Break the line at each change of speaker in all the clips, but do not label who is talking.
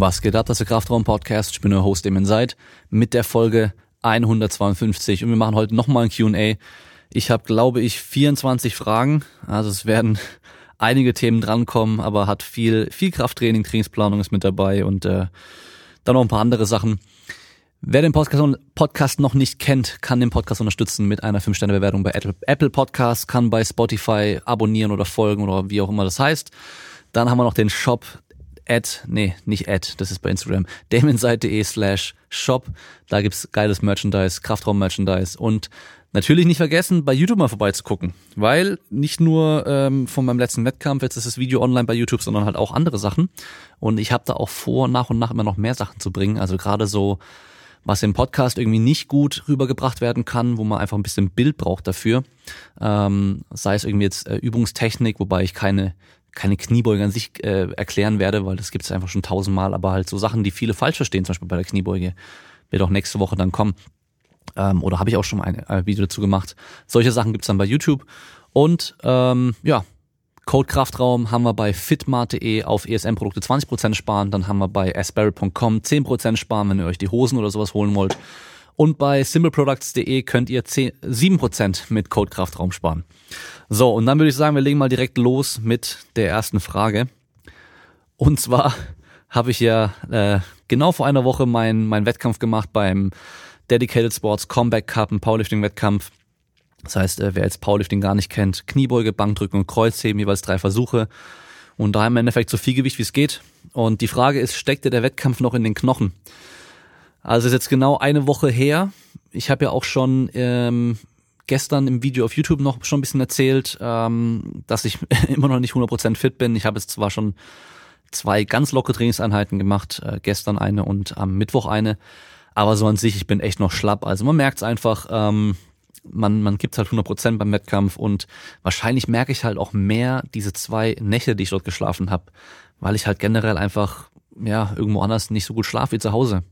Was geht ab, das ist der Kraftraum-Podcast. Ich bin euer Host, Damon Seid, mit der Folge 152 und wir machen heute nochmal ein Q&A. Ich habe, glaube ich, 24 Fragen, also es werden einige Themen drankommen, aber hat viel, viel Krafttraining, Trainingsplanung ist mit dabei und äh, dann noch ein paar andere Sachen. Wer den Podcast noch nicht kennt, kann den Podcast unterstützen mit einer 5-Sterne-Bewertung bei Apple Podcasts, kann bei Spotify abonnieren oder folgen oder wie auch immer das heißt. Dann haben wir noch den Shop at, nee, nicht at, das ist bei Instagram, damonseite.de slash shop. Da gibt's geiles Merchandise, Kraftraum-Merchandise. Und natürlich nicht vergessen, bei YouTube mal vorbeizugucken, weil nicht nur ähm, von meinem letzten Wettkampf, jetzt ist das Video online bei YouTube, sondern halt auch andere Sachen. Und ich habe da auch vor, nach und nach immer noch mehr Sachen zu bringen, also gerade so was im Podcast irgendwie nicht gut rübergebracht werden kann, wo man einfach ein bisschen Bild braucht dafür. Ähm, sei es irgendwie jetzt äh, Übungstechnik, wobei ich keine keine Kniebeuge an sich äh, erklären werde, weil das gibt es einfach schon tausendmal, aber halt so Sachen, die viele falsch verstehen, zum Beispiel bei der Kniebeuge, wird auch nächste Woche dann kommen. Ähm, oder habe ich auch schon ein, ein Video dazu gemacht. Solche Sachen gibt's dann bei YouTube. Und ähm, ja, Code Kraftraum haben wir bei fitmart.de auf ESM-Produkte 20% sparen. Dann haben wir bei asperry.com 10% sparen, wenn ihr euch die Hosen oder sowas holen wollt. Und bei simpleproducts.de könnt ihr 10, 7% mit Code Kraftraum sparen. So, und dann würde ich sagen, wir legen mal direkt los mit der ersten Frage. Und zwar habe ich ja äh, genau vor einer Woche meinen mein Wettkampf gemacht beim Dedicated Sports Comeback Cup, ein Powerlifting-Wettkampf. Das heißt, äh, wer jetzt Powerlifting gar nicht kennt, Kniebeuge, Bankdrücken und Kreuzheben, jeweils drei Versuche. Und da im Endeffekt so viel Gewicht, wie es geht. Und die Frage ist, steckt dir der Wettkampf noch in den Knochen? Also ist jetzt genau eine Woche her. Ich habe ja auch schon ähm, gestern im Video auf YouTube noch schon ein bisschen erzählt, ähm, dass ich immer noch nicht 100% fit bin. Ich habe jetzt zwar schon zwei ganz lockere Trainingseinheiten gemacht, äh, gestern eine und am Mittwoch eine, aber so an sich, ich bin echt noch schlapp. Also man merkt es einfach, ähm, man, man gibt halt 100% beim Wettkampf und wahrscheinlich merke ich halt auch mehr diese zwei Nächte, die ich dort geschlafen habe, weil ich halt generell einfach ja irgendwo anders nicht so gut schlafe wie zu Hause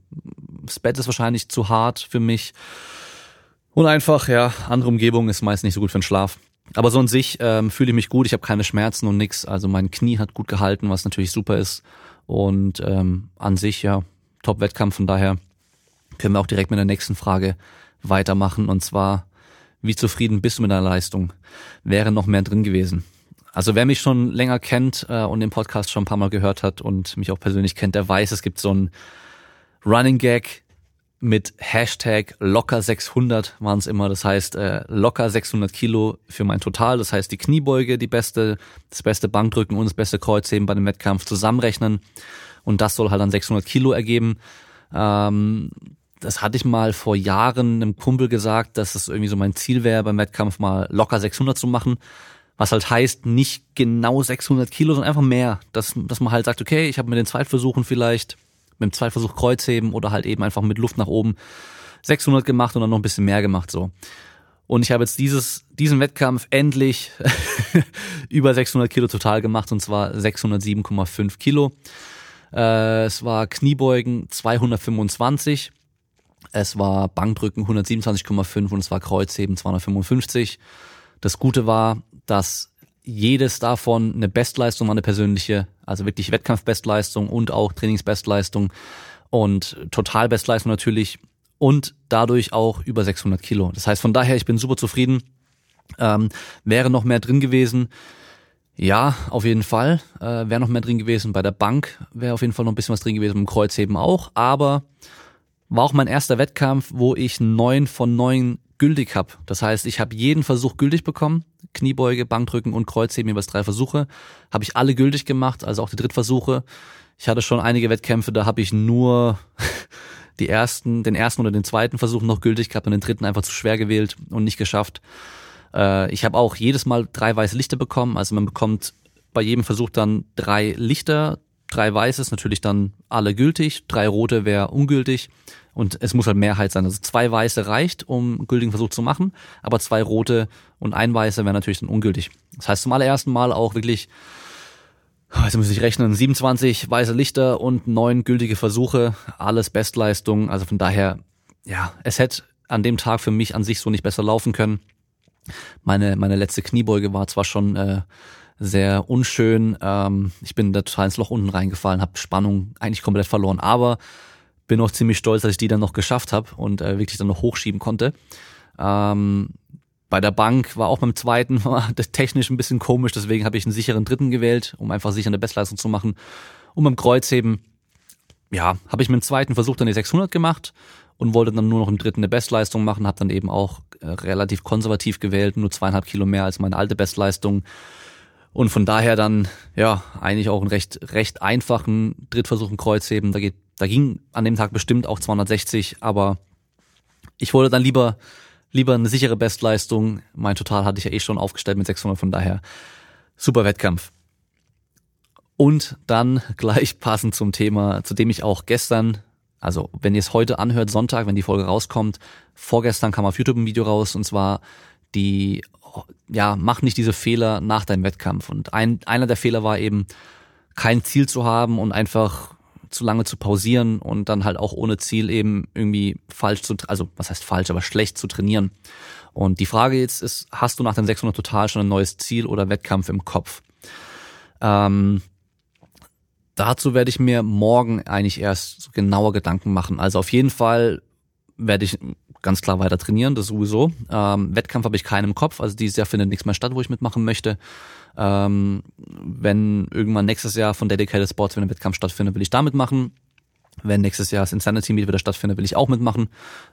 das Bett ist wahrscheinlich zu hart für mich. Und einfach, ja, andere Umgebung ist meist nicht so gut für den Schlaf. Aber so an sich ähm, fühle ich mich gut, ich habe keine Schmerzen und nix. Also mein Knie hat gut gehalten, was natürlich super ist. Und ähm, an sich, ja, Top-Wettkampf. Von daher können wir auch direkt mit der nächsten Frage weitermachen. Und zwar, wie zufrieden bist du mit deiner Leistung? Wäre noch mehr drin gewesen? Also wer mich schon länger kennt äh, und den Podcast schon ein paar Mal gehört hat und mich auch persönlich kennt, der weiß, es gibt so ein Running Gag mit Hashtag locker 600 waren es immer. Das heißt äh, locker 600 Kilo für mein Total. Das heißt die Kniebeuge, die beste, das beste Bankdrücken und das beste Kreuzheben bei dem Wettkampf zusammenrechnen. Und das soll halt dann 600 Kilo ergeben. Ähm, das hatte ich mal vor Jahren einem Kumpel gesagt, dass es irgendwie so mein Ziel wäre, beim Wettkampf mal locker 600 zu machen. Was halt heißt, nicht genau 600 Kilo, sondern einfach mehr. Dass, dass man halt sagt, okay, ich habe mit den Zweitversuchen vielleicht mit dem Zweitversuch Kreuzheben oder halt eben einfach mit Luft nach oben 600 gemacht und dann noch ein bisschen mehr gemacht so. Und ich habe jetzt dieses, diesen Wettkampf endlich über 600 Kilo total gemacht und zwar 607,5 Kilo. Äh, es war Kniebeugen 225, es war Bankdrücken 127,5 und es war Kreuzheben 255. Das Gute war, dass jedes davon eine Bestleistung war, eine persönliche, also wirklich Wettkampfbestleistung und auch Trainingsbestleistung und Totalbestleistung natürlich und dadurch auch über 600 Kilo. Das heißt, von daher, ich bin super zufrieden. Ähm, wäre noch mehr drin gewesen. Ja, auf jeden Fall. Äh, wäre noch mehr drin gewesen. Bei der Bank wäre auf jeden Fall noch ein bisschen was drin gewesen, beim Kreuzheben auch. Aber war auch mein erster Wettkampf, wo ich neun von neun gültig habe. Das heißt, ich habe jeden Versuch gültig bekommen. Kniebeuge, Bankdrücken und Kreuzheben, jeweils drei Versuche. Habe ich alle gültig gemacht, also auch die Drittversuche. Ich hatte schon einige Wettkämpfe, da habe ich nur die ersten, den ersten oder den zweiten Versuch noch gültig gehabt und den dritten einfach zu schwer gewählt und nicht geschafft. Äh, ich habe auch jedes Mal drei weiße Lichter bekommen. Also man bekommt bei jedem Versuch dann drei Lichter, drei weiße ist natürlich dann alle gültig, drei rote wäre ungültig und es muss halt Mehrheit sein. Also zwei weiße reicht, um gültigen Versuch zu machen, aber zwei rote und ein weiße wäre natürlich dann ungültig. Das heißt zum allerersten Mal auch wirklich, jetzt muss ich rechnen, 27 weiße Lichter und neun gültige Versuche, alles Bestleistung. Also von daher, ja, es hätte an dem Tag für mich an sich so nicht besser laufen können. Meine, meine letzte Kniebeuge war zwar schon äh, sehr unschön. Ähm, ich bin da total ins Loch unten reingefallen, habe Spannung eigentlich komplett verloren, aber bin auch ziemlich stolz, dass ich die dann noch geschafft habe und äh, wirklich dann noch hochschieben konnte. Ähm, bei der Bank war auch beim zweiten war technisch ein bisschen komisch, deswegen habe ich einen sicheren dritten gewählt, um einfach sicher eine Bestleistung zu machen. Und beim Kreuzheben, ja, habe ich mit dem zweiten Versuch dann die 600 gemacht und wollte dann nur noch im dritten eine Bestleistung machen, habe dann eben auch äh, relativ konservativ gewählt, nur zweieinhalb Kilo mehr als meine alte Bestleistung. Und von daher dann, ja, eigentlich auch einen recht, recht einfachen Drittversuch im Kreuzheben. Da geht, da ging an dem Tag bestimmt auch 260, aber ich wollte dann lieber lieber eine sichere Bestleistung. Mein Total hatte ich ja eh schon aufgestellt mit 600, von daher super Wettkampf. Und dann gleich passend zum Thema, zu dem ich auch gestern, also wenn ihr es heute anhört, Sonntag, wenn die Folge rauskommt, vorgestern kam auf YouTube ein Video raus und zwar die, ja, mach nicht diese Fehler nach deinem Wettkampf. Und ein, einer der Fehler war eben, kein Ziel zu haben und einfach zu lange zu pausieren und dann halt auch ohne Ziel eben irgendwie falsch zu, also was heißt falsch, aber schlecht zu trainieren. Und die Frage jetzt ist, hast du nach dem 600 total schon ein neues Ziel oder Wettkampf im Kopf? Ähm, dazu werde ich mir morgen eigentlich erst genauer Gedanken machen. Also auf jeden Fall werde ich ganz klar weiter trainieren, das sowieso. Ähm, Wettkampf habe ich keinen im Kopf, also dieses Jahr findet nichts mehr statt, wo ich mitmachen möchte. Ähm, wenn irgendwann nächstes Jahr von Dedicated Sports wenn ein Wettkampf stattfindet, will ich damit machen. Wenn nächstes Jahr das Insanity Meet wieder stattfindet, will ich auch mitmachen.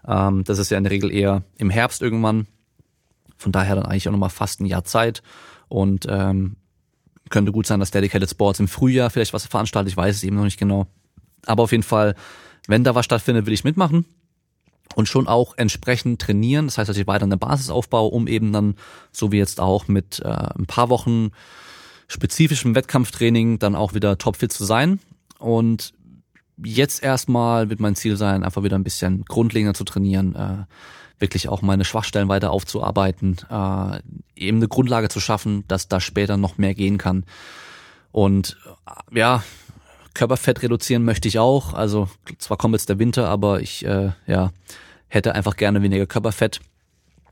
Ähm, das ist ja in der Regel eher im Herbst irgendwann. Von daher dann eigentlich auch nochmal fast ein Jahr Zeit. Und ähm, könnte gut sein, dass Dedicated Sports im Frühjahr vielleicht was veranstaltet. Ich weiß es eben noch nicht genau. Aber auf jeden Fall, wenn da was stattfindet, will ich mitmachen und schon auch entsprechend trainieren. Das heißt, dass ich weiter eine Basis aufbaue, um eben dann, so wie jetzt auch, mit äh, ein paar Wochen spezifischem Wettkampftraining dann auch wieder topfit zu sein. Und jetzt erstmal wird mein Ziel sein, einfach wieder ein bisschen grundlegender zu trainieren, äh, wirklich auch meine Schwachstellen weiter aufzuarbeiten, äh, eben eine Grundlage zu schaffen, dass da später noch mehr gehen kann. Und äh, ja, Körperfett reduzieren möchte ich auch. Also zwar kommt jetzt der Winter, aber ich äh, ja hätte einfach gerne weniger Körperfett.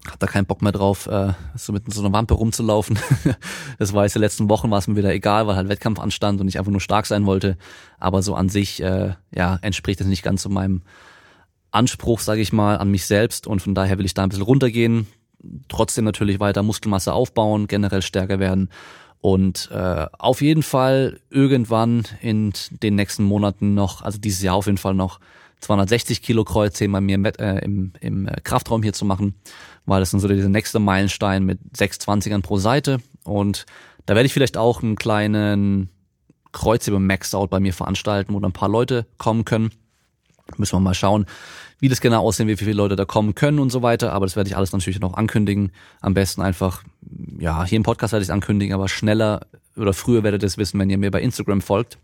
Hab da keinen Bock mehr drauf, äh, so mit so einer Wampe rumzulaufen. das war jetzt die letzten Wochen, war es mir wieder egal, weil halt Wettkampf anstand und ich einfach nur stark sein wollte. Aber so an sich, äh, ja, entspricht das nicht ganz so meinem Anspruch, sage ich mal, an mich selbst. Und von daher will ich da ein bisschen runtergehen. Trotzdem natürlich weiter Muskelmasse aufbauen, generell stärker werden und äh, auf jeden Fall irgendwann in den nächsten Monaten noch, also dieses Jahr auf jeden Fall noch 260 Kilo Kreuzheben bei mir im, äh, im, im äh, Kraftraum hier zu machen, weil das dann so dieser nächste Meilenstein mit 620ern pro Seite. Und da werde ich vielleicht auch einen kleinen Kreuzheben Max Out bei mir veranstalten, wo dann ein paar Leute kommen können. Müssen wir mal schauen, wie das genau aussehen wird, wie viele Leute da kommen können und so weiter. Aber das werde ich alles natürlich noch ankündigen. Am besten einfach, ja, hier im Podcast werde ich es ankündigen, aber schneller oder früher werdet ihr es wissen, wenn ihr mir bei Instagram folgt.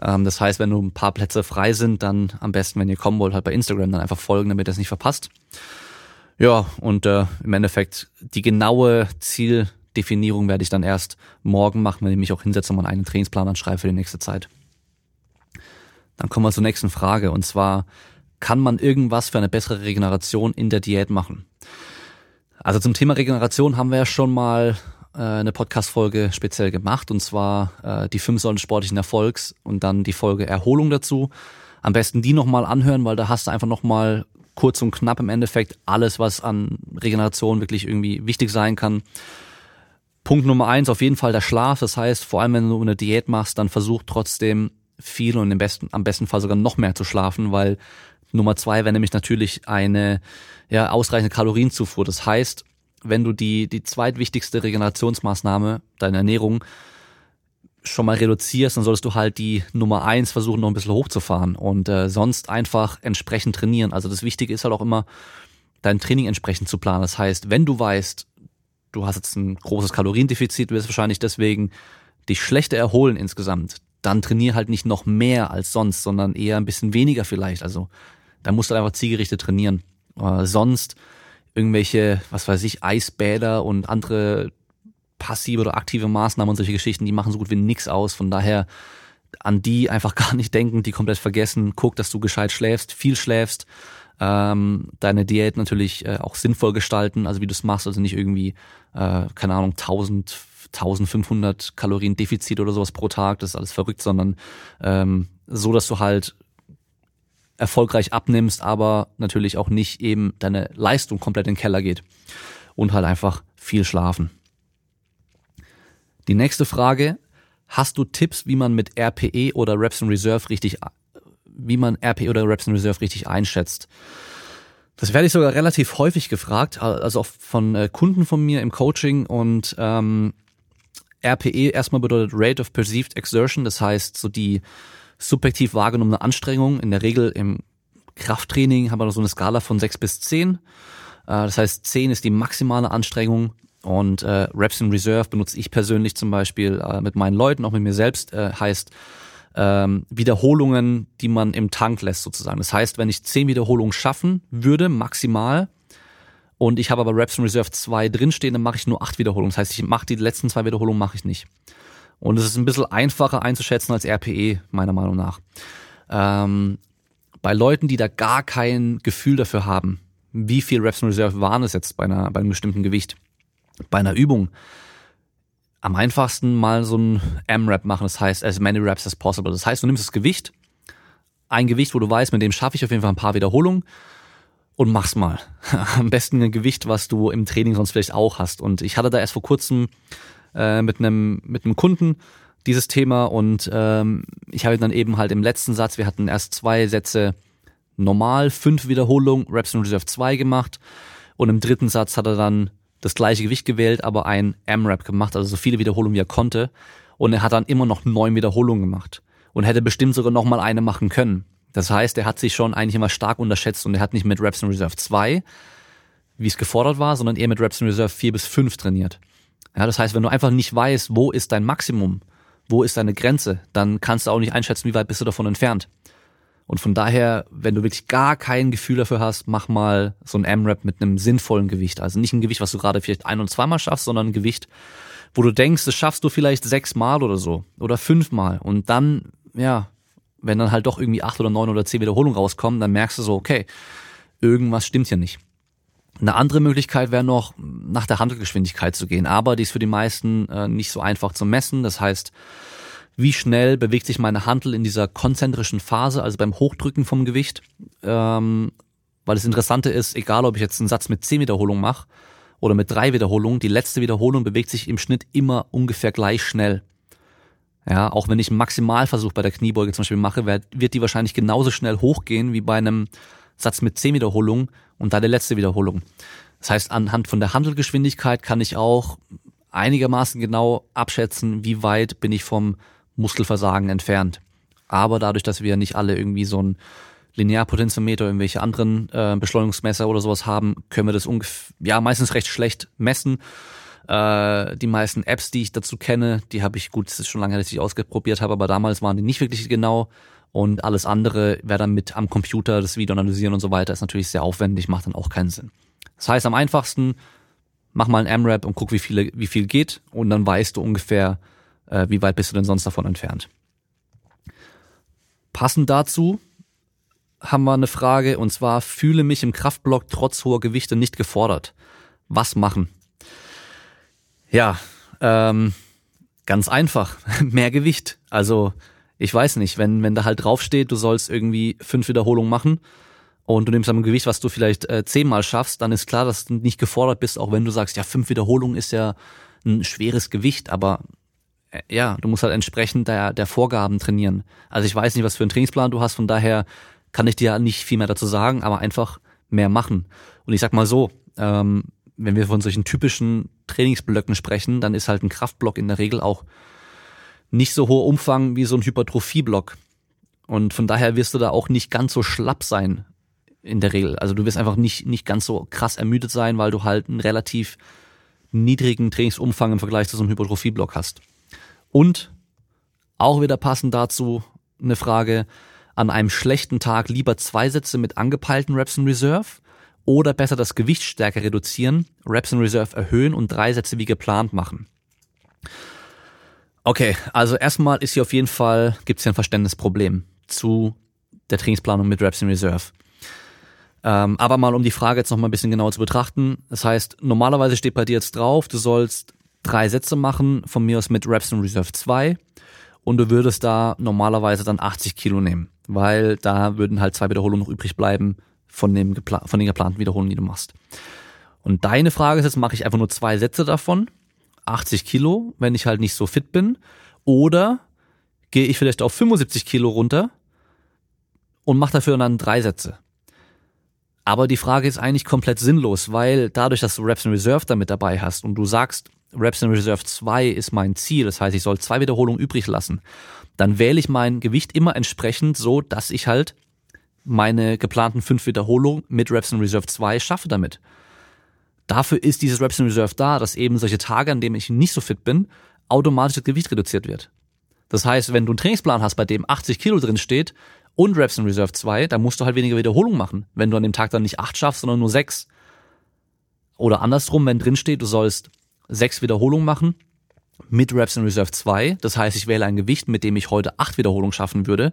Ähm, das heißt, wenn nur ein paar Plätze frei sind, dann am besten, wenn ihr kommen wollt, halt bei Instagram dann einfach folgen, damit ihr es nicht verpasst. Ja, und äh, im Endeffekt die genaue Zieldefinierung werde ich dann erst morgen machen, wenn ich mich auch hinsetze und meinen eigenen Trainingsplan anschreibe für die nächste Zeit. Dann kommen wir zur nächsten Frage und zwar, kann man irgendwas für eine bessere Regeneration in der Diät machen? Also zum Thema Regeneration haben wir ja schon mal äh, eine Podcast-Folge speziell gemacht und zwar äh, die fünf Säulen sportlichen Erfolgs und dann die Folge Erholung dazu. Am besten die nochmal anhören, weil da hast du einfach nochmal kurz und knapp im Endeffekt alles, was an Regeneration wirklich irgendwie wichtig sein kann. Punkt Nummer eins, auf jeden Fall der Schlaf. Das heißt, vor allem wenn du eine Diät machst, dann versuch trotzdem viel und im besten, am besten Fall sogar noch mehr zu schlafen, weil Nummer zwei wäre nämlich natürlich eine ja, ausreichende Kalorienzufuhr. Das heißt, wenn du die, die zweitwichtigste Regenerationsmaßnahme, deine Ernährung, schon mal reduzierst, dann solltest du halt die Nummer eins versuchen, noch ein bisschen hochzufahren und äh, sonst einfach entsprechend trainieren. Also das Wichtige ist halt auch immer, dein Training entsprechend zu planen. Das heißt, wenn du weißt, du hast jetzt ein großes Kaloriendefizit, wirst wahrscheinlich deswegen dich schlechter erholen insgesamt, dann trainier halt nicht noch mehr als sonst, sondern eher ein bisschen weniger vielleicht. Also da musst du einfach zielgerichtet trainieren. Äh, sonst irgendwelche, was weiß ich, Eisbäder und andere passive oder aktive Maßnahmen und solche Geschichten, die machen so gut wie nix aus. Von daher an die einfach gar nicht denken, die komplett vergessen. Guck, dass du gescheit schläfst, viel schläfst, ähm, deine Diät natürlich äh, auch sinnvoll gestalten, also wie du es machst, also nicht irgendwie, äh, keine Ahnung, 1000, 1500 Kalorien Defizit oder sowas pro Tag, das ist alles verrückt, sondern ähm, so, dass du halt erfolgreich abnimmst, aber natürlich auch nicht eben deine Leistung komplett in den Keller geht und halt einfach viel schlafen. Die nächste Frage, hast du Tipps, wie man mit RPE oder Reps in Reserve richtig wie man RP oder Reps in Reserve richtig einschätzt. Das werde ich sogar relativ häufig gefragt, also auch von äh, Kunden von mir im Coaching und ähm, RPE erstmal bedeutet Rate of Perceived Exertion, das heißt so die subjektiv wahrgenommene Anstrengung. In der Regel im Krafttraining haben wir so eine Skala von 6 bis 10. Äh, das heißt 10 ist die maximale Anstrengung und äh, Reps in Reserve benutze ich persönlich zum Beispiel äh, mit meinen Leuten, auch mit mir selbst, äh, heißt ähm, Wiederholungen, die man im Tank lässt sozusagen. Das heißt, wenn ich zehn Wiederholungen schaffen würde, maximal, und ich habe aber Reps in Reserve 2 drinstehen, dann mache ich nur acht Wiederholungen. Das heißt, ich mache die letzten zwei Wiederholungen mache ich nicht. Und es ist ein bisschen einfacher einzuschätzen als RPE, meiner Meinung nach. Ähm, bei Leuten, die da gar kein Gefühl dafür haben, wie viel Reps in Reserve waren es jetzt bei, einer, bei einem bestimmten Gewicht, bei einer Übung, am einfachsten mal so ein M-Rap machen, das heißt as many reps as possible. Das heißt, du nimmst das Gewicht, ein Gewicht, wo du weißt, mit dem schaffe ich auf jeden Fall ein paar Wiederholungen und mach's mal. Am besten ein Gewicht, was du im Training sonst vielleicht auch hast. Und ich hatte da erst vor kurzem äh, mit einem mit einem Kunden dieses Thema und ähm, ich habe dann eben halt im letzten Satz, wir hatten erst zwei Sätze normal, fünf Wiederholungen, Reps in Reserve 2 gemacht und im dritten Satz hat er dann das gleiche Gewicht gewählt, aber ein M-Rap gemacht, also so viele Wiederholungen wie er konnte. Und er hat dann immer noch neun Wiederholungen gemacht und hätte bestimmt sogar noch mal eine machen können. Das heißt, er hat sich schon eigentlich immer stark unterschätzt und er hat nicht mit Reps in Reserve 2, wie es gefordert war, sondern eher mit Reps in Reserve 4 bis 5 trainiert. Ja, das heißt, wenn du einfach nicht weißt, wo ist dein Maximum, wo ist deine Grenze, dann kannst du auch nicht einschätzen, wie weit bist du davon entfernt. Und von daher, wenn du wirklich gar kein Gefühl dafür hast, mach mal so ein M-Rap mit einem sinnvollen Gewicht. Also nicht ein Gewicht, was du gerade vielleicht ein- und zweimal schaffst, sondern ein Gewicht, wo du denkst, das schaffst du vielleicht sechsmal oder so oder fünfmal. Und dann, ja, wenn dann halt doch irgendwie acht oder neun oder zehn Wiederholungen rauskommen, dann merkst du so, okay, irgendwas stimmt hier nicht. Eine andere Möglichkeit wäre noch, nach der Handelgeschwindigkeit zu gehen, aber die ist für die meisten äh, nicht so einfach zu messen. Das heißt, wie schnell bewegt sich meine Handel in dieser konzentrischen Phase, also beim Hochdrücken vom Gewicht. Ähm, weil das Interessante ist, egal ob ich jetzt einen Satz mit zehn Wiederholungen mache oder mit drei Wiederholungen, die letzte Wiederholung bewegt sich im Schnitt immer ungefähr gleich schnell. Ja, auch wenn ich einen Maximalversuch bei der Kniebeuge zum Beispiel mache, wird, die wahrscheinlich genauso schnell hochgehen wie bei einem Satz mit zehn Wiederholungen und da der letzte Wiederholung. Das heißt, anhand von der Handelgeschwindigkeit kann ich auch einigermaßen genau abschätzen, wie weit bin ich vom Muskelversagen entfernt. Aber dadurch, dass wir nicht alle irgendwie so ein Linearpotentiometer, irgendwelche anderen äh, Beschleunigungsmesser oder sowas haben, können wir das ungefähr, ja, meistens recht schlecht messen. Äh, die meisten Apps, die ich dazu kenne, die habe ich, gut, es ist schon lange, dass ich ausprobiert habe, aber damals waren die nicht wirklich genau. Und alles andere wäre dann mit am Computer, das Video analysieren und so weiter, ist natürlich sehr aufwendig, macht dann auch keinen Sinn. Das heißt, am einfachsten, mach mal ein M-Rap und guck, wie, viele, wie viel geht und dann weißt du ungefähr, äh, wie weit bist du denn sonst davon entfernt? Passend dazu haben wir eine Frage und zwar fühle mich im Kraftblock trotz hoher Gewichte nicht gefordert. Was machen? Ja, ähm, ganz einfach. Mehr Gewicht. Also ich weiß nicht, wenn wenn da halt draufsteht, du sollst irgendwie fünf Wiederholungen machen und du nimmst am Gewicht, was du vielleicht äh, zehnmal schaffst, dann ist klar, dass du nicht gefordert bist, auch wenn du sagst, ja fünf Wiederholungen ist ja ein schweres Gewicht, aber äh, ja, du musst halt entsprechend der, der Vorgaben trainieren. Also ich weiß nicht, was für einen Trainingsplan du hast, von daher kann ich dir nicht viel mehr dazu sagen, aber einfach mehr machen. Und ich sag mal so, ähm, wenn wir von solchen typischen Trainingsblöcken sprechen, dann ist halt ein Kraftblock in der Regel auch nicht so hoher Umfang wie so ein Hypertrophieblock. Und von daher wirst du da auch nicht ganz so schlapp sein in der Regel. Also du wirst einfach nicht, nicht ganz so krass ermüdet sein, weil du halt einen relativ niedrigen Trainingsumfang im Vergleich zu so einem Hypertrophieblock hast. Und auch wieder passend dazu eine Frage, an einem schlechten Tag lieber zwei Sätze mit angepeilten Reps in Reserve oder besser das Gewicht stärker reduzieren, Reps in Reserve erhöhen und drei Sätze wie geplant machen. Okay, also erstmal ist hier auf jeden Fall, gibt es hier ein Verständnisproblem zu der Trainingsplanung mit Reps in Reserve. Ähm, aber mal um die Frage jetzt noch mal ein bisschen genauer zu betrachten. Das heißt, normalerweise steht bei dir jetzt drauf, du sollst drei Sätze machen, von mir aus mit Reps in Reserve 2 und du würdest da normalerweise dann 80 Kilo nehmen, weil da würden halt zwei Wiederholungen noch übrig bleiben von, dem von den geplanten Wiederholungen, die du machst. Und deine Frage ist jetzt, mache ich einfach nur zwei Sätze davon, 80 Kilo, wenn ich halt nicht so fit bin, oder gehe ich vielleicht auf 75 Kilo runter und mache dafür dann drei Sätze. Aber die Frage ist eigentlich komplett sinnlos, weil dadurch, dass du Reps in Reserve damit dabei hast und du sagst, Reps in Reserve 2 ist mein Ziel, das heißt, ich soll zwei Wiederholungen übrig lassen, dann wähle ich mein Gewicht immer entsprechend so, dass ich halt meine geplanten fünf Wiederholungen mit Reps in Reserve 2 schaffe damit. Dafür ist dieses Reps in Reserve da, dass eben solche Tage, an denen ich nicht so fit bin, automatisch das Gewicht reduziert wird. Das heißt, wenn du einen Trainingsplan hast, bei dem 80 Kilo drin steht und Reps in Reserve 2, dann musst du halt weniger Wiederholungen machen, wenn du an dem Tag dann nicht acht schaffst, sondern nur sechs. Oder andersrum, wenn drin steht, du sollst sechs Wiederholungen machen mit Reps in Reserve 2. Das heißt, ich wähle ein Gewicht, mit dem ich heute acht Wiederholungen schaffen würde.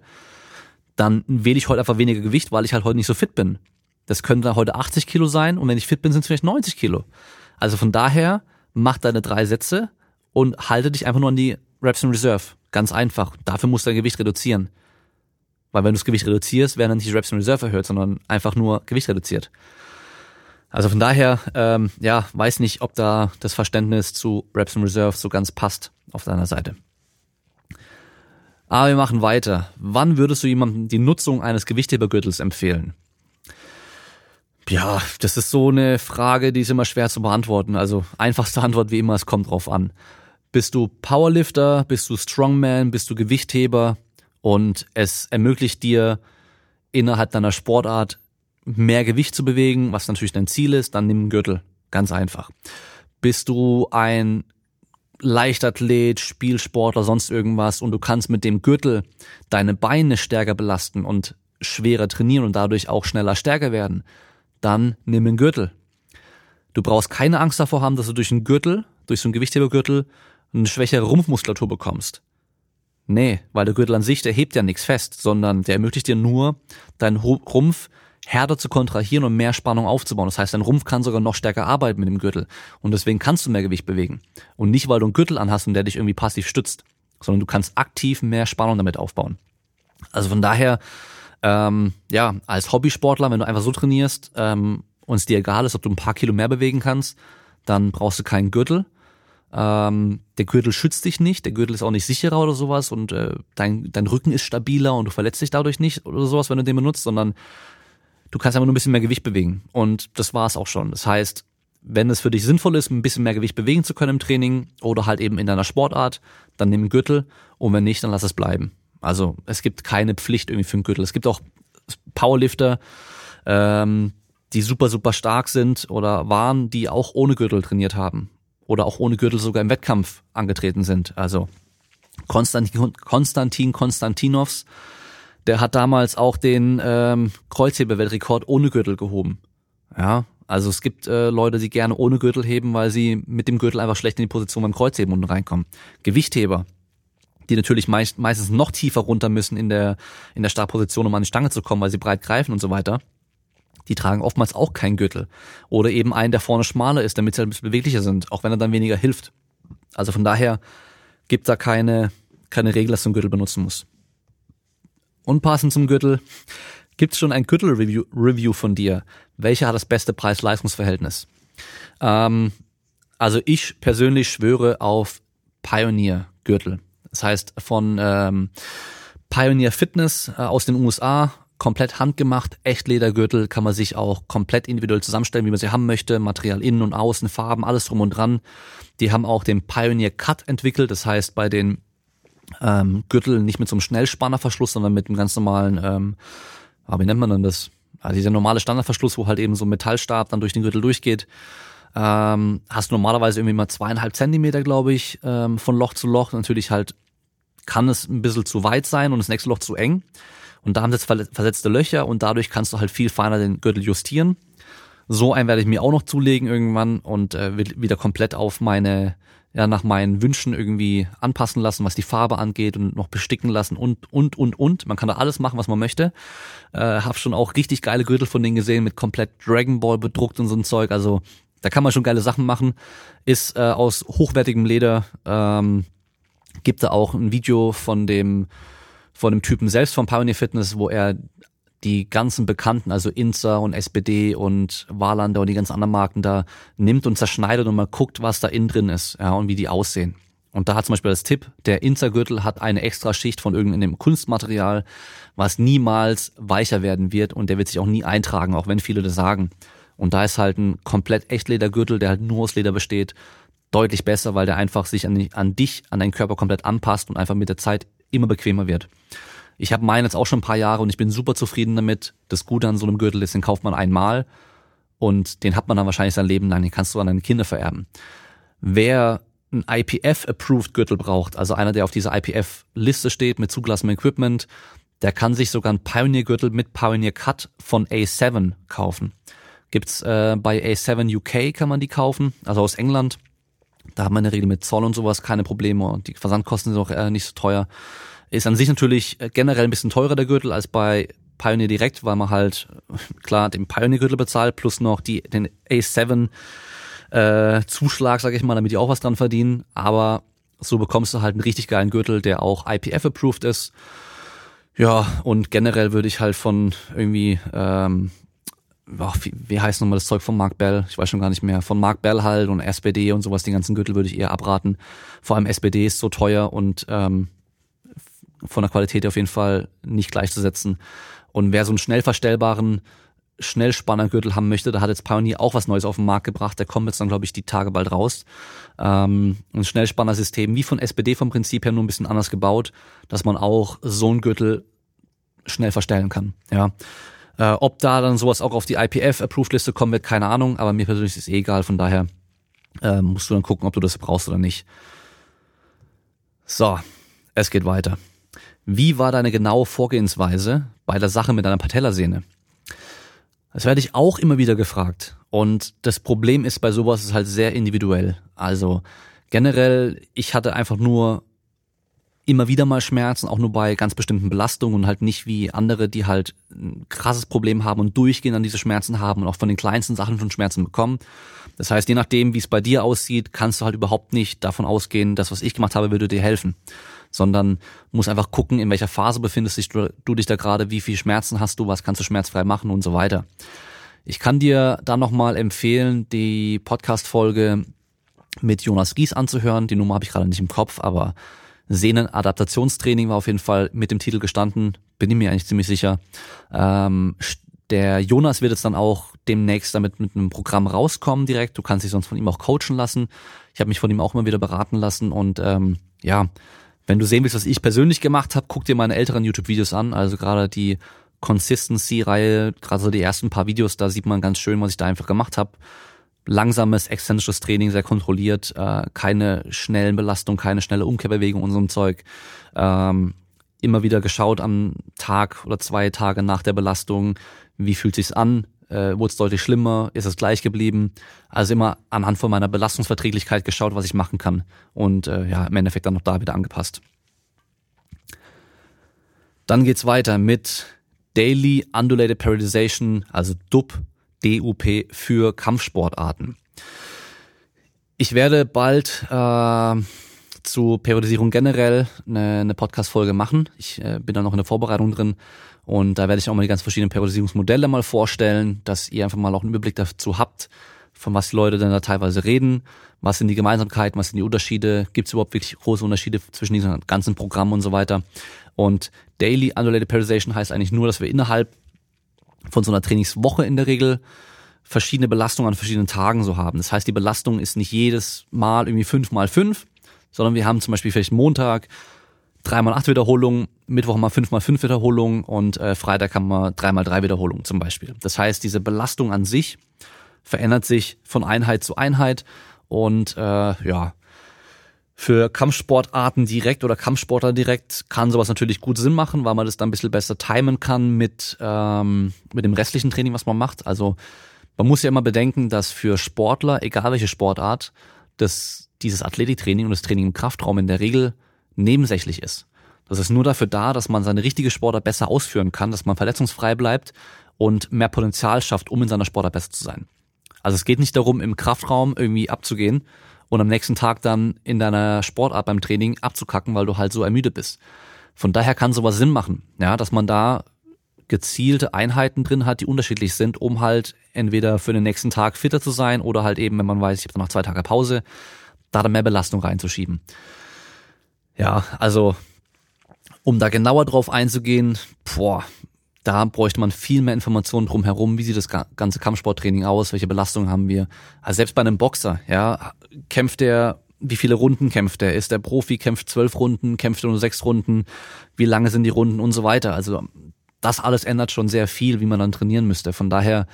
Dann wähle ich heute einfach weniger Gewicht, weil ich halt heute nicht so fit bin. Das könnte dann heute 80 Kilo sein und wenn ich fit bin, sind es vielleicht 90 Kilo. Also von daher, mach deine drei Sätze und halte dich einfach nur an die Reps in Reserve. Ganz einfach. Dafür musst du dein Gewicht reduzieren. Weil wenn du das Gewicht reduzierst, werden dann nicht die Reps in Reserve erhöht, sondern einfach nur Gewicht reduziert. Also von daher, ähm, ja, weiß nicht, ob da das Verständnis zu Reps in Reserve so ganz passt auf deiner Seite. Aber wir machen weiter. Wann würdest du jemandem die Nutzung eines Gewichthebergürtels empfehlen? Ja, das ist so eine Frage, die ist immer schwer zu beantworten. Also einfachste Antwort wie immer, es kommt drauf an. Bist du Powerlifter, bist du Strongman, bist du Gewichtheber und es ermöglicht dir innerhalb deiner Sportart mehr Gewicht zu bewegen, was natürlich dein Ziel ist, dann nimm einen Gürtel. Ganz einfach. Bist du ein Leichtathlet, Spielsportler, sonst irgendwas und du kannst mit dem Gürtel deine Beine stärker belasten und schwerer trainieren und dadurch auch schneller stärker werden, dann nimm einen Gürtel. Du brauchst keine Angst davor haben, dass du durch einen Gürtel, durch so einen Gewichthebergürtel, eine schwächere Rumpfmuskulatur bekommst. Nee, weil der Gürtel an sich, der hebt ja nichts fest, sondern der ermöglicht dir nur, deinen Rumpf härter zu kontrahieren und mehr Spannung aufzubauen. Das heißt, dein Rumpf kann sogar noch stärker arbeiten mit dem Gürtel. Und deswegen kannst du mehr Gewicht bewegen. Und nicht, weil du einen Gürtel anhast und der dich irgendwie passiv stützt, sondern du kannst aktiv mehr Spannung damit aufbauen. Also von daher, ähm, ja, als Hobbysportler, wenn du einfach so trainierst ähm, und es dir egal ist, ob du ein paar Kilo mehr bewegen kannst, dann brauchst du keinen Gürtel. Ähm, der Gürtel schützt dich nicht, der Gürtel ist auch nicht sicherer oder sowas und äh, dein, dein Rücken ist stabiler und du verletzt dich dadurch nicht oder sowas, wenn du den benutzt, sondern Du kannst einfach nur ein bisschen mehr Gewicht bewegen. Und das war's auch schon. Das heißt, wenn es für dich sinnvoll ist, ein bisschen mehr Gewicht bewegen zu können im Training oder halt eben in deiner Sportart, dann nimm einen Gürtel und wenn nicht, dann lass es bleiben. Also es gibt keine Pflicht irgendwie für einen Gürtel. Es gibt auch Powerlifter, ähm, die super, super stark sind oder waren, die auch ohne Gürtel trainiert haben oder auch ohne Gürtel sogar im Wettkampf angetreten sind. Also Konstantin, Konstantin Konstantinovs der hat damals auch den ähm, Kreuzheberweltrekord ohne Gürtel gehoben. Ja, also es gibt äh, Leute, die gerne ohne Gürtel heben, weil sie mit dem Gürtel einfach schlecht in die Position beim Kreuzheben unten reinkommen. Gewichtheber, die natürlich meist, meistens noch tiefer runter müssen in der in der Startposition, um an die Stange zu kommen, weil sie breit greifen und so weiter. Die tragen oftmals auch keinen Gürtel oder eben einen, der vorne schmaler ist, damit sie ein bisschen beweglicher sind, auch wenn er dann weniger hilft. Also von daher gibt da keine keine Regel, dass du einen Gürtel benutzen musst. Und passend zum Gürtel, gibt's schon ein Gürtel-Review Review von dir? Welcher hat das beste Preis-Leistungs-Verhältnis? Ähm, also ich persönlich schwöre auf Pioneer-Gürtel. Das heißt von ähm, Pioneer Fitness äh, aus den USA, komplett handgemacht, Echtledergürtel, kann man sich auch komplett individuell zusammenstellen, wie man sie haben möchte, Material innen und außen, Farben, alles drum und dran. Die haben auch den Pioneer Cut entwickelt, das heißt bei den ähm, Gürtel nicht mit so einem Schnellspannerverschluss, sondern mit einem ganz normalen, ähm, ah, wie nennt man denn das? Also dieser normale Standardverschluss, wo halt eben so ein Metallstab dann durch den Gürtel durchgeht. Ähm, hast du normalerweise irgendwie mal zweieinhalb Zentimeter, glaube ich, ähm, von Loch zu Loch. Natürlich halt kann es ein bisschen zu weit sein und das nächste Loch zu eng. Und da haben sie jetzt versetzte Löcher und dadurch kannst du halt viel feiner den Gürtel justieren. So einen werde ich mir auch noch zulegen irgendwann und äh, wieder komplett auf meine, ja, nach meinen Wünschen irgendwie anpassen lassen, was die Farbe angeht und noch besticken lassen und, und, und, und. Man kann da alles machen, was man möchte. Äh, hab schon auch richtig geile Gürtel von denen gesehen mit komplett Dragon Ball bedruckt und so ein Zeug. Also da kann man schon geile Sachen machen. Ist äh, aus hochwertigem Leder. Ähm, gibt da auch ein Video von dem von dem Typen selbst von Pioneer Fitness, wo er die ganzen Bekannten, also Inza und SPD und Warlander und die ganzen anderen Marken da nimmt und zerschneidet und mal guckt, was da innen drin ist, ja, und wie die aussehen. Und da hat zum Beispiel das Tipp, der Inza-Gürtel hat eine extra Schicht von irgendeinem Kunstmaterial, was niemals weicher werden wird und der wird sich auch nie eintragen, auch wenn viele das sagen. Und da ist halt ein komplett Echtledergürtel, der halt nur aus Leder besteht, deutlich besser, weil der einfach sich an, an dich, an deinen Körper komplett anpasst und einfach mit der Zeit immer bequemer wird. Ich habe meinen jetzt auch schon ein paar Jahre und ich bin super zufrieden damit. Das Gute an so einem Gürtel ist, den kauft man einmal und den hat man dann wahrscheinlich sein Leben lang. Den kannst du an deine Kinder vererben. Wer ein IPF-approved Gürtel braucht, also einer, der auf dieser IPF-Liste steht mit zugelassenem Equipment, der kann sich sogar einen Pioneer-Gürtel mit Pioneer Cut von A7 kaufen. Gibt's äh, bei A7 UK kann man die kaufen, also aus England. Da hat man in der Regel mit Zoll und sowas keine Probleme und die Versandkosten sind auch äh, nicht so teuer. Ist an sich natürlich äh, generell ein bisschen teurer der Gürtel als bei Pioneer direkt, weil man halt klar den Pioneer Gürtel bezahlt plus noch die den A7 äh, Zuschlag, sage ich mal, damit die auch was dran verdienen. Aber so bekommst du halt einen richtig geilen Gürtel, der auch IPF approved ist. Ja, und generell würde ich halt von irgendwie ähm, ach, wie, wie heißt nochmal das Zeug von Mark Bell? Ich weiß schon gar nicht mehr. Von Mark Bell halt und SPD und sowas, die ganzen Gürtel würde ich eher abraten. Vor allem SPD ist so teuer und ähm, von der Qualität auf jeden Fall nicht gleichzusetzen. Und wer so einen schnell verstellbaren Schnellspannergürtel haben möchte, da hat jetzt Pioneer auch was Neues auf den Markt gebracht. Der kommt jetzt dann, glaube ich, die Tage bald raus. Ähm, ein Schnellspannersystem wie von SPD vom Prinzip her nur ein bisschen anders gebaut, dass man auch so einen Gürtel schnell verstellen kann. Ja. Äh, ob da dann sowas auch auf die IPF-Approved-Liste kommen wird, keine Ahnung, aber mir persönlich ist es eh egal, von daher äh, musst du dann gucken, ob du das brauchst oder nicht. So, es geht weiter. Wie war deine genaue Vorgehensweise bei der Sache mit deiner Patellasehne? Das werde ich auch immer wieder gefragt. Und das Problem ist bei sowas ist halt sehr individuell. Also generell, ich hatte einfach nur immer wieder mal Schmerzen, auch nur bei ganz bestimmten Belastungen und halt nicht wie andere, die halt ein krasses Problem haben und durchgehend an diese Schmerzen haben und auch von den kleinsten Sachen schon Schmerzen bekommen. Das heißt, je nachdem, wie es bei dir aussieht, kannst du halt überhaupt nicht davon ausgehen, dass was ich gemacht habe, würde dir helfen sondern muss einfach gucken, in welcher Phase befindest dich du, du dich da gerade, wie viel Schmerzen hast du, was kannst du schmerzfrei machen und so weiter. Ich kann dir da nochmal empfehlen, die Podcast-Folge mit Jonas Gies anzuhören. Die Nummer habe ich gerade nicht im Kopf, aber Sehnenadaptationstraining war auf jeden Fall mit dem Titel gestanden, bin ich mir eigentlich ziemlich sicher. Ähm, der Jonas wird jetzt dann auch demnächst damit mit einem Programm rauskommen direkt. Du kannst dich sonst von ihm auch coachen lassen. Ich habe mich von ihm auch immer wieder beraten lassen und ähm, ja, wenn du sehen willst, was ich persönlich gemacht habe, guck dir meine älteren YouTube-Videos an. Also gerade die Consistency-Reihe, gerade so die ersten paar Videos, da sieht man ganz schön, was ich da einfach gemacht habe. Langsames, exzentrisches Training, sehr kontrolliert, äh, keine schnellen Belastungen, keine schnelle Umkehrbewegung und so Zeug. Ähm, immer wieder geschaut am Tag oder zwei Tage nach der Belastung, wie fühlt sich's an, äh, wurde es deutlich schlimmer, ist es gleich geblieben. Also immer anhand von meiner Belastungsverträglichkeit geschaut, was ich machen kann und äh, ja, im Endeffekt dann noch da wieder angepasst. Dann geht's weiter mit Daily Undulated Periodization, also DUP, DUP für Kampfsportarten. Ich werde bald äh, zu Periodisierung generell eine, eine Podcast-Folge machen. Ich äh, bin da noch in der Vorbereitung drin und da werde ich auch mal die ganz verschiedenen Periodisierungsmodelle mal vorstellen, dass ihr einfach mal auch einen Überblick dazu habt, von was die Leute denn da teilweise reden, was sind die Gemeinsamkeiten, was sind die Unterschiede, gibt es überhaupt wirklich große Unterschiede zwischen diesen ganzen Programmen und so weiter. Und Daily Undulated Periodization heißt eigentlich nur, dass wir innerhalb von so einer Trainingswoche in der Regel verschiedene Belastungen an verschiedenen Tagen so haben. Das heißt, die Belastung ist nicht jedes Mal irgendwie fünf mal fünf, sondern wir haben zum Beispiel vielleicht Montag dreimal acht Wiederholungen, Mittwoch haben wir fünfmal fünf Wiederholungen und äh, Freitag haben wir dreimal drei Wiederholungen zum Beispiel. Das heißt, diese Belastung an sich verändert sich von Einheit zu Einheit und äh, ja, für Kampfsportarten direkt oder Kampfsportler direkt kann sowas natürlich gut Sinn machen, weil man das dann ein bisschen besser timen kann mit, ähm, mit dem restlichen Training, was man macht. Also Man muss ja immer bedenken, dass für Sportler, egal welche Sportart, das, dieses Athletiktraining und das Training im Kraftraum in der Regel nebensächlich ist. Das ist nur dafür da, dass man seine richtige Sportart besser ausführen kann, dass man verletzungsfrei bleibt und mehr Potenzial schafft, um in seiner Sportart besser zu sein. Also es geht nicht darum, im Kraftraum irgendwie abzugehen und am nächsten Tag dann in deiner Sportart beim Training abzukacken, weil du halt so ermüdet bist. Von daher kann sowas Sinn machen, ja, dass man da gezielte Einheiten drin hat, die unterschiedlich sind, um halt entweder für den nächsten Tag fitter zu sein oder halt eben, wenn man weiß, ich habe noch zwei Tage Pause, da dann mehr Belastung reinzuschieben. Ja, also um da genauer drauf einzugehen, boah, da bräuchte man viel mehr Informationen drumherum, wie sieht das ganze Kampfsporttraining aus, welche Belastungen haben wir. Also selbst bei einem Boxer, ja, kämpft er, wie viele Runden kämpft er? Ist der Profi, kämpft zwölf Runden, kämpft nur sechs Runden, wie lange sind die Runden und so weiter. Also das alles ändert schon sehr viel, wie man dann trainieren müsste. Von daher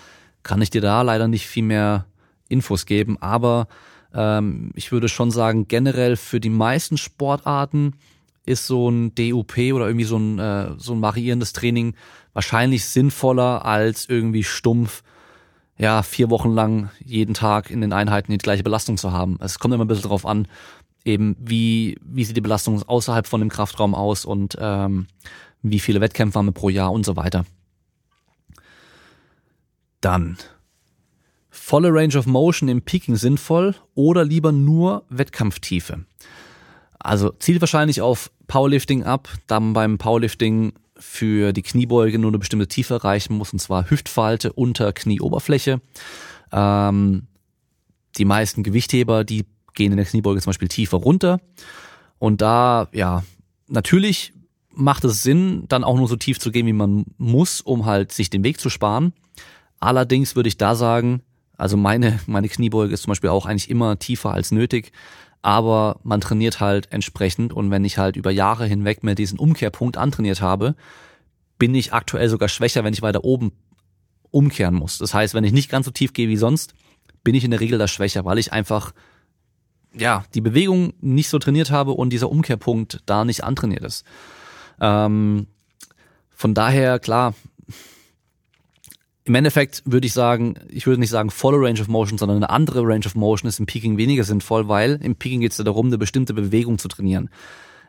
kann ich dir da leider nicht viel mehr Infos geben, aber ähm, ich würde schon sagen, generell für die meisten Sportarten ist so ein DUP oder irgendwie so ein, äh, so ein variierendes Training wahrscheinlich sinnvoller als irgendwie stumpf, ja, vier Wochen lang jeden Tag in den Einheiten die gleiche Belastung zu haben. Es kommt immer ein bisschen drauf an, eben wie, wie sieht die Belastung außerhalb von dem Kraftraum aus und ähm, wie viele Wettkämpfe haben wir pro Jahr und so weiter. Dann volle Range of Motion im Peaking sinnvoll oder lieber nur Wettkampftiefe. Also zielt wahrscheinlich auf Powerlifting ab, da man beim Powerlifting für die Kniebeuge nur eine bestimmte Tiefe erreichen muss, und zwar Hüftfalte unter Knieoberfläche. Ähm, die meisten Gewichtheber, die gehen in der Kniebeuge zum Beispiel tiefer runter. Und da, ja, natürlich macht es Sinn, dann auch nur so tief zu gehen, wie man muss, um halt sich den Weg zu sparen. Allerdings würde ich da sagen, also meine, meine Kniebeuge ist zum Beispiel auch eigentlich immer tiefer als nötig, aber man trainiert halt entsprechend und wenn ich halt über Jahre hinweg mir diesen Umkehrpunkt antrainiert habe, bin ich aktuell sogar schwächer, wenn ich weiter oben umkehren muss. Das heißt, wenn ich nicht ganz so tief gehe wie sonst, bin ich in der Regel da schwächer, weil ich einfach ja, die Bewegung nicht so trainiert habe und dieser Umkehrpunkt da nicht antrainiert ist. Ähm, von daher, klar, im Endeffekt würde ich sagen, ich würde nicht sagen volle Range of Motion, sondern eine andere Range of Motion ist im Peaking weniger sinnvoll, weil im Peaking geht es ja darum, eine bestimmte Bewegung zu trainieren.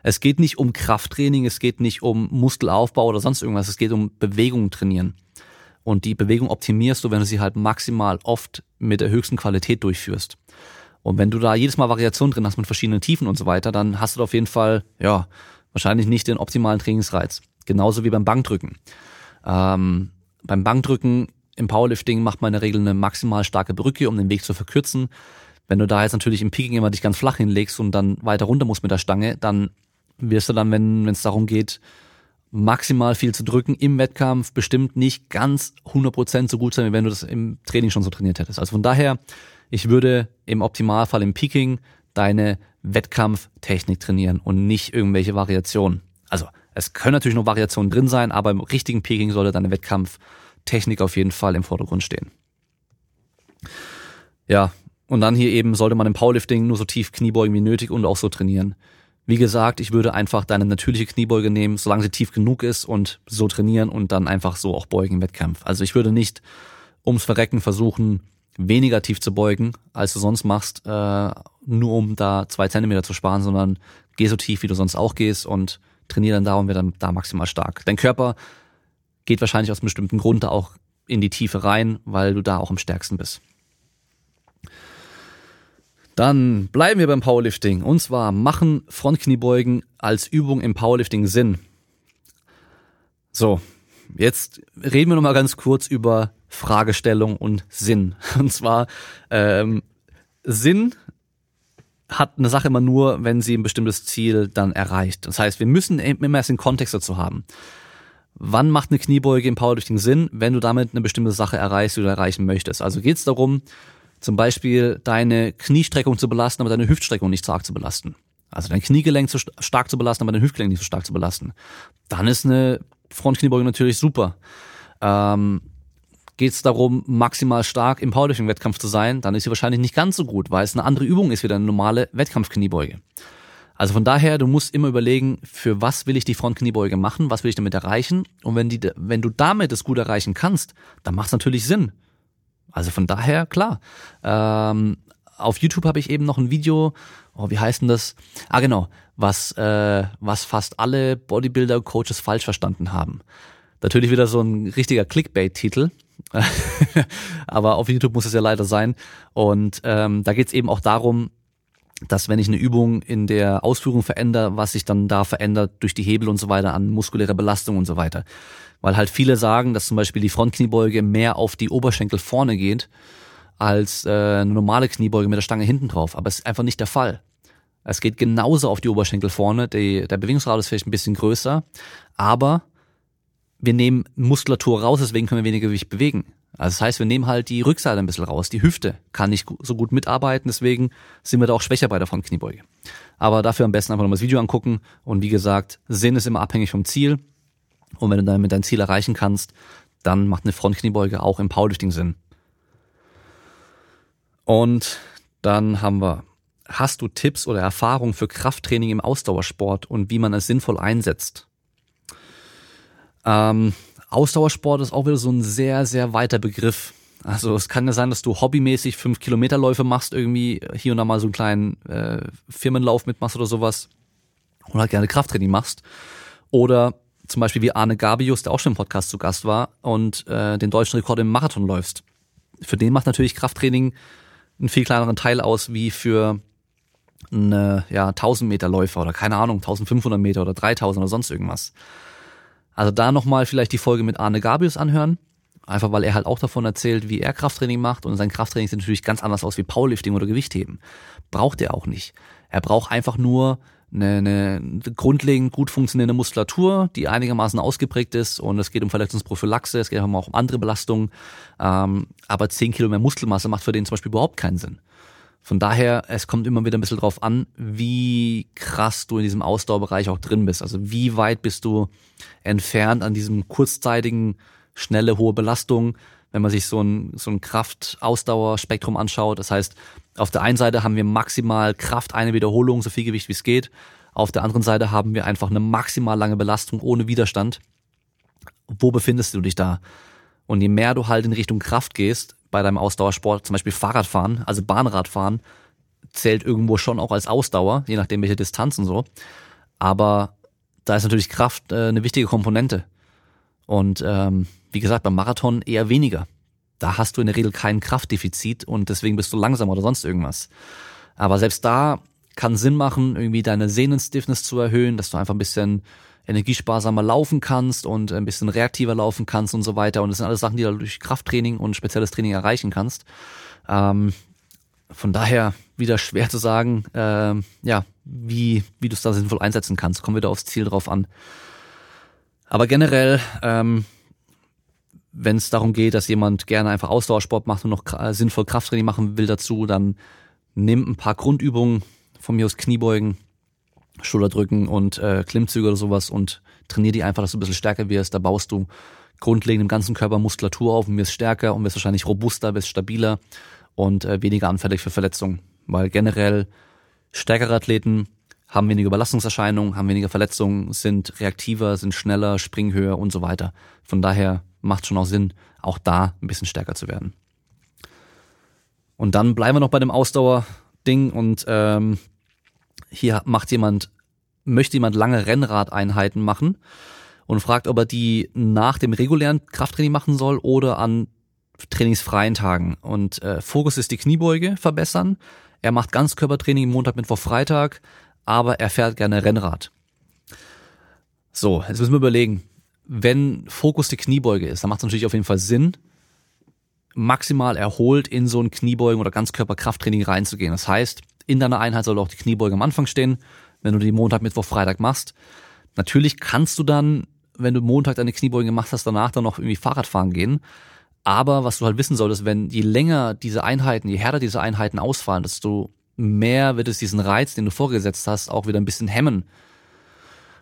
Es geht nicht um Krafttraining, es geht nicht um Muskelaufbau oder sonst irgendwas, es geht um Bewegung trainieren. Und die Bewegung optimierst du, wenn du sie halt maximal oft mit der höchsten Qualität durchführst. Und wenn du da jedes Mal Variationen drin hast mit verschiedenen Tiefen und so weiter, dann hast du auf jeden Fall, ja, wahrscheinlich nicht den optimalen Trainingsreiz. Genauso wie beim Bankdrücken. Ähm, beim Bankdrücken im Powerlifting macht man in der Regel eine maximal starke Brücke, um den Weg zu verkürzen. Wenn du da jetzt natürlich im Peaking immer dich ganz flach hinlegst und dann weiter runter musst mit der Stange, dann wirst du dann, wenn es darum geht, maximal viel zu drücken im Wettkampf, bestimmt nicht ganz 100% so gut sein, wie wenn du das im Training schon so trainiert hättest. Also von daher, ich würde im Optimalfall im Peaking deine Wettkampftechnik trainieren und nicht irgendwelche Variationen. Also es können natürlich noch Variationen drin sein, aber im richtigen Peking sollte deine Wettkampftechnik auf jeden Fall im Vordergrund stehen. Ja, und dann hier eben sollte man im Powerlifting nur so tief Kniebeugen wie nötig und auch so trainieren. Wie gesagt, ich würde einfach deine natürliche Kniebeuge nehmen, solange sie tief genug ist und so trainieren und dann einfach so auch beugen im Wettkampf. Also ich würde nicht ums Verrecken versuchen, weniger tief zu beugen, als du sonst machst, äh, nur um da zwei Zentimeter zu sparen, sondern geh so tief, wie du sonst auch gehst und trainiere dann da und werde dann da maximal stark. Dein Körper geht wahrscheinlich aus einem bestimmten Grund da auch in die Tiefe rein, weil du da auch am stärksten bist. Dann bleiben wir beim Powerlifting. Und zwar machen Frontkniebeugen als Übung im Powerlifting Sinn. So, jetzt reden wir nochmal ganz kurz über Fragestellung und Sinn. Und zwar ähm, Sinn hat eine Sache immer nur, wenn sie ein bestimmtes Ziel dann erreicht. Das heißt, wir müssen immer erst den Kontext dazu haben. Wann macht eine Kniebeuge im Powerlifting Sinn, wenn du damit eine bestimmte Sache erreichst, die du erreichen möchtest? Also geht es darum, zum Beispiel deine Kniestreckung zu belasten, aber deine Hüftstreckung nicht arg zu belasten. Also dein Kniegelenk zu stark zu belasten, aber dein Hüftgelenk nicht so stark zu belasten. Dann ist eine Frontkniebeuge natürlich super. Ähm, geht es darum, maximal stark im Powerlifting-Wettkampf zu sein, dann ist sie wahrscheinlich nicht ganz so gut, weil es eine andere Übung ist wie eine normale Wettkampfkniebeuge. Also von daher, du musst immer überlegen, für was will ich die Frontkniebeuge machen, was will ich damit erreichen und wenn, die, wenn du damit es gut erreichen kannst, dann macht es natürlich Sinn. Also von daher, klar. Ähm, auf YouTube habe ich eben noch ein Video, oh, wie heißt denn das? Ah, genau, was, äh, was fast alle Bodybuilder-Coaches falsch verstanden haben. Natürlich wieder so ein richtiger Clickbait-Titel. Aber auf YouTube muss es ja leider sein. Und ähm, da geht es eben auch darum, dass wenn ich eine Übung in der Ausführung verändere, was sich dann da verändert durch die Hebel und so weiter an muskulärer Belastung und so weiter. Weil halt viele sagen, dass zum Beispiel die Frontkniebeuge mehr auf die Oberschenkel vorne geht als äh, eine normale Kniebeuge mit der Stange hinten drauf. Aber es ist einfach nicht der Fall. Es geht genauso auf die Oberschenkel vorne. Die, der Bewegungsradius ist vielleicht ein bisschen größer, aber wir nehmen Muskulatur raus, deswegen können wir weniger Gewicht bewegen. Also das heißt, wir nehmen halt die Rückseite ein bisschen raus. Die Hüfte kann nicht so gut mitarbeiten, deswegen sind wir da auch schwächer bei der Frontkniebeuge. Aber dafür am besten einfach nochmal das Video angucken. Und wie gesagt, Sinn ist immer abhängig vom Ziel. Und wenn du damit dein Ziel erreichen kannst, dann macht eine Frontkniebeuge auch im Powerlifting Sinn. Und dann haben wir, hast du Tipps oder Erfahrungen für Krafttraining im Ausdauersport und wie man es sinnvoll einsetzt? Ähm, Ausdauersport ist auch wieder so ein sehr, sehr weiter Begriff. Also es kann ja sein, dass du hobbymäßig fünf Kilometerläufe machst, irgendwie hier und da mal so einen kleinen äh, Firmenlauf mitmachst oder sowas. Oder halt gerne Krafttraining machst. Oder zum Beispiel wie Arne Gabius, der auch schon im Podcast zu Gast war und äh, den deutschen Rekord im Marathon läufst. Für den macht natürlich Krafttraining einen viel kleineren Teil aus wie für eine ja, 1000 Meter Läufer oder keine Ahnung, 1500 Meter oder 3000 oder sonst irgendwas. Also da nochmal vielleicht die Folge mit Arne Gabius anhören. Einfach weil er halt auch davon erzählt, wie er Krafttraining macht und sein Krafttraining sieht natürlich ganz anders aus wie Powerlifting oder Gewichtheben. Braucht er auch nicht. Er braucht einfach nur eine, eine grundlegend gut funktionierende Muskulatur, die einigermaßen ausgeprägt ist und es geht um Verletzungsprophylaxe, es geht auch um andere Belastungen. Ähm, aber 10 Kilo mehr Muskelmasse macht für den zum Beispiel überhaupt keinen Sinn. Von daher, es kommt immer wieder ein bisschen drauf an, wie krass du in diesem Ausdauerbereich auch drin bist. Also wie weit bist du entfernt an diesem kurzzeitigen, schnelle, hohe Belastung, wenn man sich so ein, so ein Kraft-Ausdauer-Spektrum anschaut. Das heißt, auf der einen Seite haben wir maximal Kraft, eine Wiederholung, so viel Gewicht wie es geht. Auf der anderen Seite haben wir einfach eine maximal lange Belastung ohne Widerstand. Wo befindest du dich da? Und je mehr du halt in Richtung Kraft gehst, bei deinem Ausdauersport, zum Beispiel Fahrradfahren, also Bahnradfahren, zählt irgendwo schon auch als Ausdauer, je nachdem welche Distanz und so. Aber da ist natürlich Kraft äh, eine wichtige Komponente. Und ähm, wie gesagt, beim Marathon eher weniger. Da hast du in der Regel kein Kraftdefizit und deswegen bist du langsam oder sonst irgendwas. Aber selbst da kann Sinn machen, irgendwie deine Sehnenstiffness zu erhöhen, dass du einfach ein bisschen energiesparsamer laufen kannst und ein bisschen reaktiver laufen kannst und so weiter. Und das sind alles Sachen, die du durch Krafttraining und spezielles Training erreichen kannst. Ähm, von daher wieder schwer zu sagen, äh, ja, wie, wie du es da sinnvoll einsetzen kannst. Kommen wieder aufs Ziel drauf an. Aber generell, ähm, wenn es darum geht, dass jemand gerne einfach Ausdauersport macht und noch sinnvoll Krafttraining machen will dazu, dann nimm ein paar Grundübungen von mir aus Kniebeugen, Schulterdrücken und äh, Klimmzüge oder sowas und trainier die einfach, dass du ein bisschen stärker wirst. Da baust du grundlegend im ganzen Körper Muskulatur auf und wirst stärker und wirst wahrscheinlich robuster, wirst stabiler und äh, weniger anfällig für Verletzungen. Weil generell stärkere Athleten haben weniger Belastungserscheinungen, haben weniger Verletzungen, sind reaktiver, sind schneller, springen höher und so weiter. Von daher macht schon auch Sinn, auch da ein bisschen stärker zu werden. Und dann bleiben wir noch bei dem Ausdauer-Ding und ähm, hier macht jemand, möchte jemand lange Rennradeinheiten machen und fragt, ob er die nach dem regulären Krafttraining machen soll oder an trainingsfreien Tagen. Und äh, Fokus ist die Kniebeuge verbessern. Er macht Ganzkörpertraining Montag, Mittwoch, Freitag, aber er fährt gerne Rennrad. So, jetzt müssen wir überlegen, wenn Fokus die Kniebeuge ist, dann macht es natürlich auf jeden Fall Sinn, maximal erholt in so ein Kniebeugen- oder Ganzkörperkrafttraining reinzugehen. Das heißt, in deiner Einheit soll auch die Kniebeuge am Anfang stehen, wenn du die Montag, Mittwoch, Freitag machst. Natürlich kannst du dann, wenn du Montag deine Kniebeuge gemacht hast, danach dann noch irgendwie Fahrrad fahren gehen. Aber was du halt wissen solltest, wenn je länger diese Einheiten, je härter diese Einheiten ausfallen, desto mehr wird es diesen Reiz, den du vorgesetzt hast, auch wieder ein bisschen hemmen.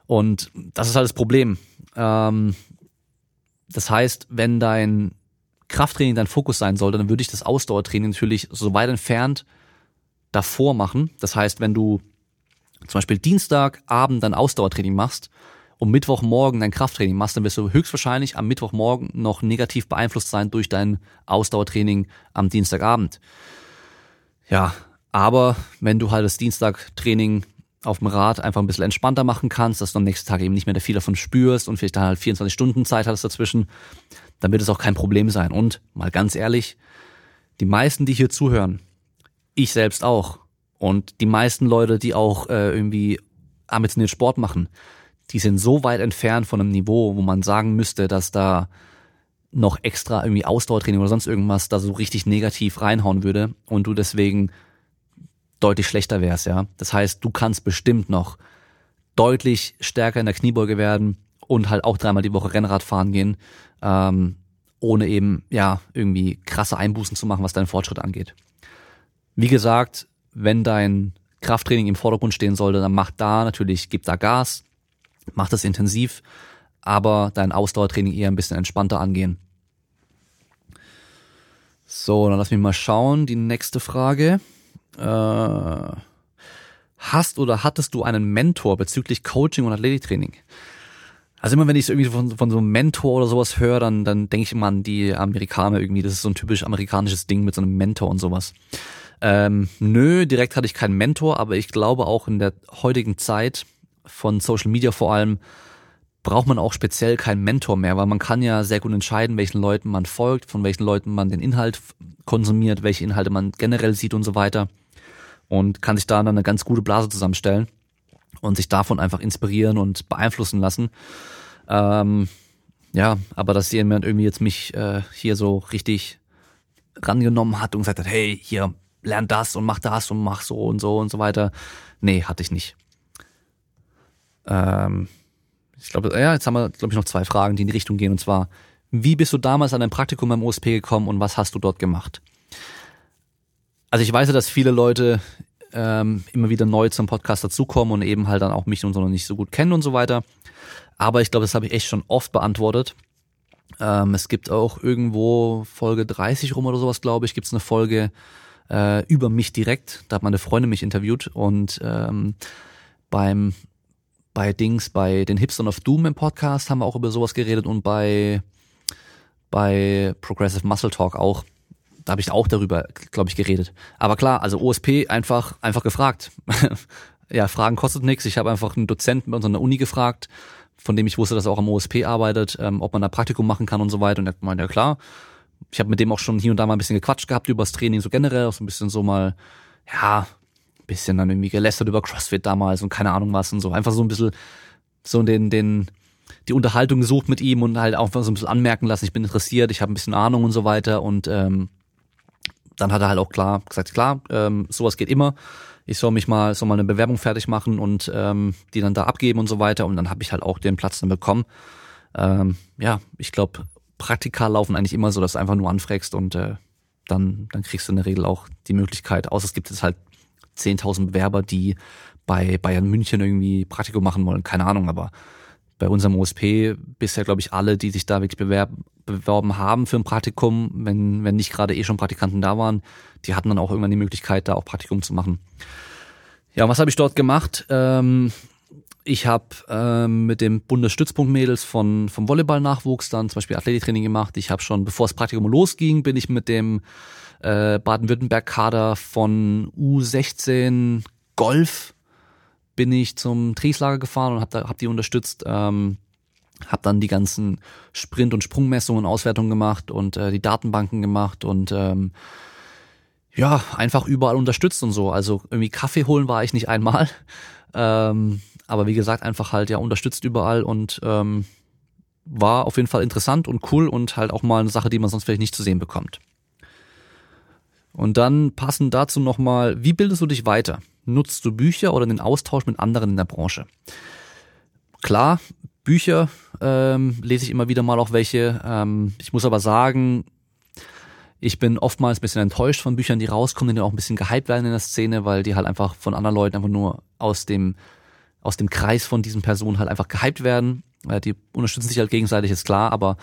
Und das ist halt das Problem. Ähm, das heißt, wenn dein Krafttraining dein Fokus sein soll, dann würde ich das Ausdauertraining natürlich so weit entfernt davor machen. Das heißt, wenn du zum Beispiel Dienstagabend dein Ausdauertraining machst um Mittwochmorgen dein Krafttraining machst, dann wirst du höchstwahrscheinlich am Mittwochmorgen noch negativ beeinflusst sein durch dein Ausdauertraining am Dienstagabend. Ja, aber wenn du halt das Dienstagtraining auf dem Rad einfach ein bisschen entspannter machen kannst, dass du am nächsten Tag eben nicht mehr viel davon spürst und vielleicht dann halt 24 Stunden Zeit hattest dazwischen, dann wird es auch kein Problem sein. Und mal ganz ehrlich, die meisten, die hier zuhören, ich selbst auch, und die meisten Leute, die auch äh, irgendwie ambitioniert Sport machen, die sind so weit entfernt von einem Niveau, wo man sagen müsste, dass da noch extra irgendwie Ausdauertraining oder sonst irgendwas da so richtig negativ reinhauen würde und du deswegen deutlich schlechter wärst, ja. Das heißt, du kannst bestimmt noch deutlich stärker in der Kniebeuge werden und halt auch dreimal die Woche Rennrad fahren gehen, ähm, ohne eben, ja, irgendwie krasse Einbußen zu machen, was deinen Fortschritt angeht. Wie gesagt, wenn dein Krafttraining im Vordergrund stehen sollte, dann mach da natürlich, gib da Gas, mach das intensiv, aber dein Ausdauertraining eher ein bisschen entspannter angehen. So, dann lass mich mal schauen. Die nächste Frage. Äh, hast oder hattest du einen Mentor bezüglich Coaching und Athletiktraining? Also immer wenn ich irgendwie von, von so einem Mentor oder sowas höre, dann, dann denke ich immer an die Amerikaner irgendwie. Das ist so ein typisch amerikanisches Ding mit so einem Mentor und sowas. Ähm, nö, direkt hatte ich keinen Mentor, aber ich glaube auch in der heutigen Zeit von Social Media vor allem braucht man auch speziell keinen Mentor mehr, weil man kann ja sehr gut entscheiden, welchen Leuten man folgt, von welchen Leuten man den Inhalt konsumiert, welche Inhalte man generell sieht und so weiter und kann sich da dann eine ganz gute Blase zusammenstellen und sich davon einfach inspirieren und beeinflussen lassen. Ähm, ja, aber dass jemand irgendwie jetzt mich äh, hier so richtig rangenommen hat und gesagt hat, hey, hier, lern das und mach das und mach so und so und so weiter. Nee, hatte ich nicht. Ähm, ich glaube, ja, jetzt haben wir, glaube ich, noch zwei Fragen, die in die Richtung gehen. Und zwar, wie bist du damals an dein Praktikum beim OSP gekommen und was hast du dort gemacht? Also ich weiß ja, dass viele Leute ähm, immer wieder neu zum Podcast dazukommen und eben halt dann auch mich und so noch nicht so gut kennen und so weiter. Aber ich glaube, das habe ich echt schon oft beantwortet. Ähm, es gibt auch irgendwo Folge 30 rum oder sowas, glaube ich, gibt es eine Folge äh, über mich direkt. Da hat meine Freundin mich interviewt und ähm, beim bei Dings, bei den Hipstern of Doom im Podcast haben wir auch über sowas geredet und bei, bei Progressive Muscle Talk auch. Da habe ich auch darüber, glaube ich, geredet. Aber klar, also OSP einfach, einfach gefragt. ja, Fragen kostet nichts. Ich habe einfach einen Dozenten bei uns an der Uni gefragt, von dem ich wusste, dass er auch am OSP arbeitet, ähm, ob man da Praktikum machen kann und so weiter. Und er meinte, ja klar. Ich habe mit dem auch schon hier und da mal ein bisschen gequatscht gehabt über das Training so generell, auch so ein bisschen so mal, ja, bisschen dann irgendwie gelästert über CrossFit damals und keine Ahnung was und so. Einfach so ein bisschen so den, den, die Unterhaltung gesucht mit ihm und halt auch so ein bisschen anmerken lassen, ich bin interessiert, ich habe ein bisschen Ahnung und so weiter. Und ähm, dann hat er halt auch klar gesagt, klar, ähm, sowas geht immer. Ich soll mich mal, soll mal eine Bewerbung fertig machen und ähm, die dann da abgeben und so weiter. Und dann habe ich halt auch den Platz dann bekommen. Ähm, ja, ich glaube, Praktika laufen eigentlich immer so, dass du einfach nur anfragst und äh, dann, dann kriegst du in der Regel auch die Möglichkeit, außer es gibt jetzt halt 10.000 Bewerber, die bei Bayern München irgendwie Praktikum machen wollen, keine Ahnung, aber bei unserem OSP bisher, glaube ich, alle, die sich da wirklich bewerben, beworben haben für ein Praktikum, wenn, wenn nicht gerade eh schon Praktikanten da waren, die hatten dann auch irgendwann die Möglichkeit, da auch Praktikum zu machen. Ja, was habe ich dort gemacht? Ähm, ich habe ähm, mit dem Bundesstützpunkt-Mädels von vom Volleyball-Nachwuchs dann zum Beispiel Athletiktraining gemacht. Ich habe schon, bevor das Praktikum losging, bin ich mit dem äh, Baden-Württemberg-Kader von U16 Golf bin ich zum Trainingslager gefahren und habe hab die unterstützt. Ähm, habe dann die ganzen Sprint- und Sprungmessungen, Auswertungen gemacht und äh, die Datenbanken gemacht und ähm, ja, einfach überall unterstützt und so. Also irgendwie Kaffee holen war ich nicht einmal. Ähm, aber wie gesagt, einfach halt ja unterstützt überall und ähm, war auf jeden Fall interessant und cool und halt auch mal eine Sache, die man sonst vielleicht nicht zu sehen bekommt. Und dann passend dazu nochmal, wie bildest du dich weiter? Nutzt du Bücher oder den Austausch mit anderen in der Branche? Klar, Bücher ähm, lese ich immer wieder mal auch welche. Ähm, ich muss aber sagen, ich bin oftmals ein bisschen enttäuscht von Büchern, die rauskommen, die auch ein bisschen gehypt werden in der Szene, weil die halt einfach von anderen Leuten einfach nur aus dem, aus dem Kreis von diesen Personen halt einfach gehypt werden. Die unterstützen sich halt gegenseitig, ist klar, aber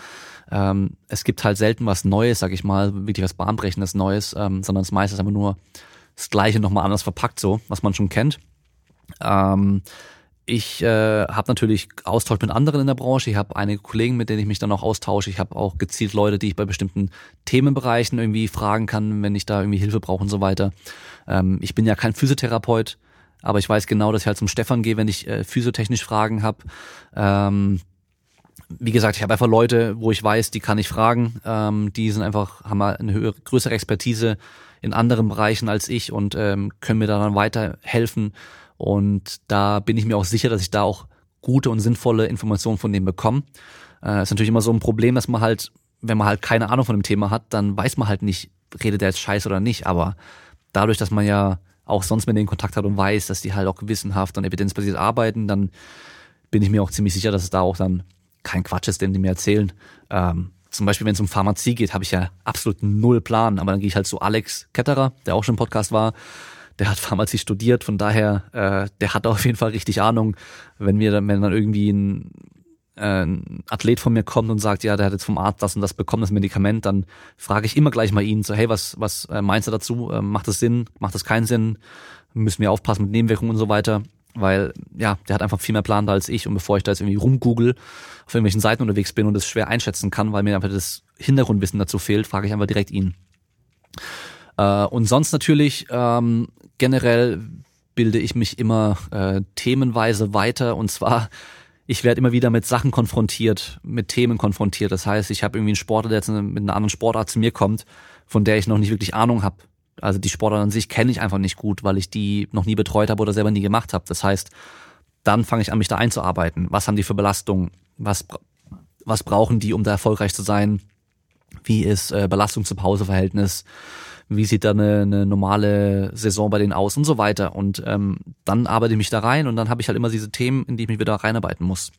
ähm, es gibt halt selten was Neues, sag ich mal, wirklich was bahnbrechendes Neues, ähm, sondern es meistens einfach nur das Gleiche nochmal anders verpackt, so, was man schon kennt. Ähm, ich äh, habe natürlich Austausch mit anderen in der Branche. Ich habe einige Kollegen, mit denen ich mich dann auch austausche. Ich habe auch gezielt Leute, die ich bei bestimmten Themenbereichen irgendwie fragen kann, wenn ich da irgendwie Hilfe brauche und so weiter. Ähm, ich bin ja kein Physiotherapeut, aber ich weiß genau, dass ich halt zum Stefan gehe, wenn ich äh, physiotechnisch Fragen habe. Ähm, wie gesagt, ich habe einfach Leute, wo ich weiß, die kann ich fragen. Ähm, die sind einfach, haben mal eine höhere, größere Expertise in anderen Bereichen als ich und ähm, können mir da dann weiterhelfen. Und da bin ich mir auch sicher, dass ich da auch gute und sinnvolle Informationen von denen bekomme. Äh, ist natürlich immer so ein Problem, dass man halt, wenn man halt keine Ahnung von dem Thema hat, dann weiß man halt nicht, redet der jetzt scheiße oder nicht. Aber dadurch, dass man ja auch sonst mit denen Kontakt hat und weiß, dass die halt auch gewissenhaft und evidenzbasiert arbeiten, dann bin ich mir auch ziemlich sicher, dass es da auch dann kein Quatsch ist, den die mir erzählen. Ähm, zum Beispiel, wenn es um Pharmazie geht, habe ich ja absolut null Plan. Aber dann gehe ich halt zu Alex Ketterer, der auch schon im Podcast war. Der hat Pharmazie studiert, von daher, äh, der hat auf jeden Fall richtig Ahnung. Wenn wir dann, wenn dann irgendwie ein, ein Athlet von mir kommt und sagt, ja, der hat jetzt vom Arzt das und das bekommen, das Medikament, dann frage ich immer gleich mal ihn, so, hey, was, was äh, meinst du dazu? Äh, macht das Sinn? Macht das keinen Sinn? Müssen wir aufpassen mit Nebenwirkungen und so weiter? weil ja, der hat einfach viel mehr Plan da als ich und bevor ich da jetzt irgendwie rumgoogle, auf irgendwelchen Seiten unterwegs bin und es schwer einschätzen kann, weil mir einfach das Hintergrundwissen dazu fehlt, frage ich einfach direkt ihn. Äh, und sonst natürlich ähm, generell bilde ich mich immer äh, themenweise weiter und zwar ich werde immer wieder mit Sachen konfrontiert, mit Themen konfrontiert. Das heißt, ich habe irgendwie einen Sportler, der jetzt mit einer anderen Sportart zu mir kommt, von der ich noch nicht wirklich Ahnung habe also die Sportart an sich kenne ich einfach nicht gut, weil ich die noch nie betreut habe oder selber nie gemacht habe. Das heißt, dann fange ich an, mich da einzuarbeiten. Was haben die für Belastungen? Was, was brauchen die, um da erfolgreich zu sein? Wie ist äh, Belastung zu Pauseverhältnis? Wie sieht da eine, eine normale Saison bei denen aus und so weiter? Und ähm, dann arbeite ich mich da rein und dann habe ich halt immer diese Themen, in die ich mich wieder reinarbeiten muss.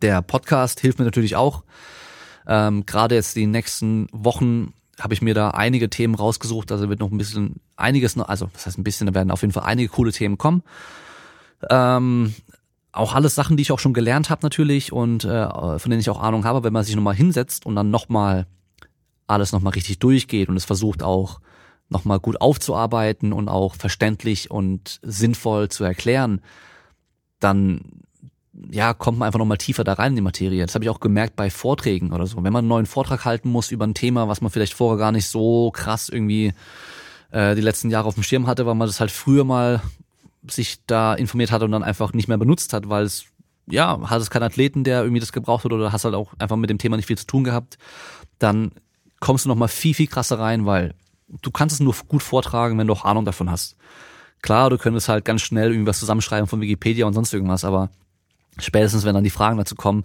Der Podcast hilft mir natürlich auch. Ähm, Gerade jetzt die nächsten Wochen habe ich mir da einige Themen rausgesucht. Also wird noch ein bisschen einiges noch, also das heißt ein bisschen, da werden auf jeden Fall einige coole Themen kommen. Ähm, auch alles Sachen, die ich auch schon gelernt habe natürlich und äh, von denen ich auch Ahnung habe, wenn man sich nochmal hinsetzt und dann nochmal alles nochmal richtig durchgeht und es versucht auch nochmal gut aufzuarbeiten und auch verständlich und sinnvoll zu erklären, dann ja, kommt man einfach nochmal tiefer da rein in die Materie. Das habe ich auch gemerkt bei Vorträgen oder so. Wenn man einen neuen Vortrag halten muss über ein Thema, was man vielleicht vorher gar nicht so krass irgendwie äh, die letzten Jahre auf dem Schirm hatte, weil man das halt früher mal sich da informiert hat und dann einfach nicht mehr benutzt hat, weil es, ja, hat es keinen Athleten, der irgendwie das gebraucht hat oder hast halt auch einfach mit dem Thema nicht viel zu tun gehabt, dann kommst du nochmal viel, viel krasser rein, weil du kannst es nur gut vortragen, wenn du auch Ahnung davon hast. Klar, du könntest halt ganz schnell irgendwas zusammenschreiben von Wikipedia und sonst irgendwas, aber spätestens wenn dann die Fragen dazu kommen,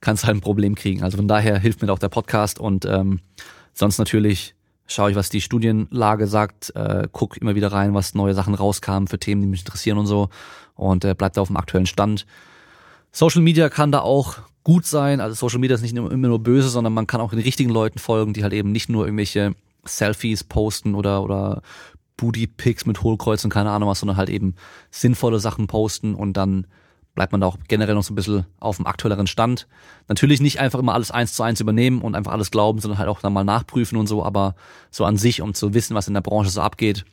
kannst du halt ein Problem kriegen. Also von daher hilft mir auch der Podcast und ähm, sonst natürlich schaue ich, was die Studienlage sagt, äh, guck immer wieder rein, was neue Sachen rauskamen für Themen, die mich interessieren und so und äh, bleibt da auf dem aktuellen Stand. Social Media kann da auch gut sein. Also Social Media ist nicht immer nur böse, sondern man kann auch den richtigen Leuten folgen, die halt eben nicht nur irgendwelche Selfies posten oder oder Booty Pics mit Hohlkreuz und keine Ahnung was, sondern halt eben sinnvolle Sachen posten und dann bleibt man da auch generell noch so ein bisschen auf dem aktuelleren Stand. Natürlich nicht einfach immer alles eins zu eins übernehmen und einfach alles glauben, sondern halt auch dann mal nachprüfen und so, aber so an sich, um zu wissen, was in der Branche so abgeht,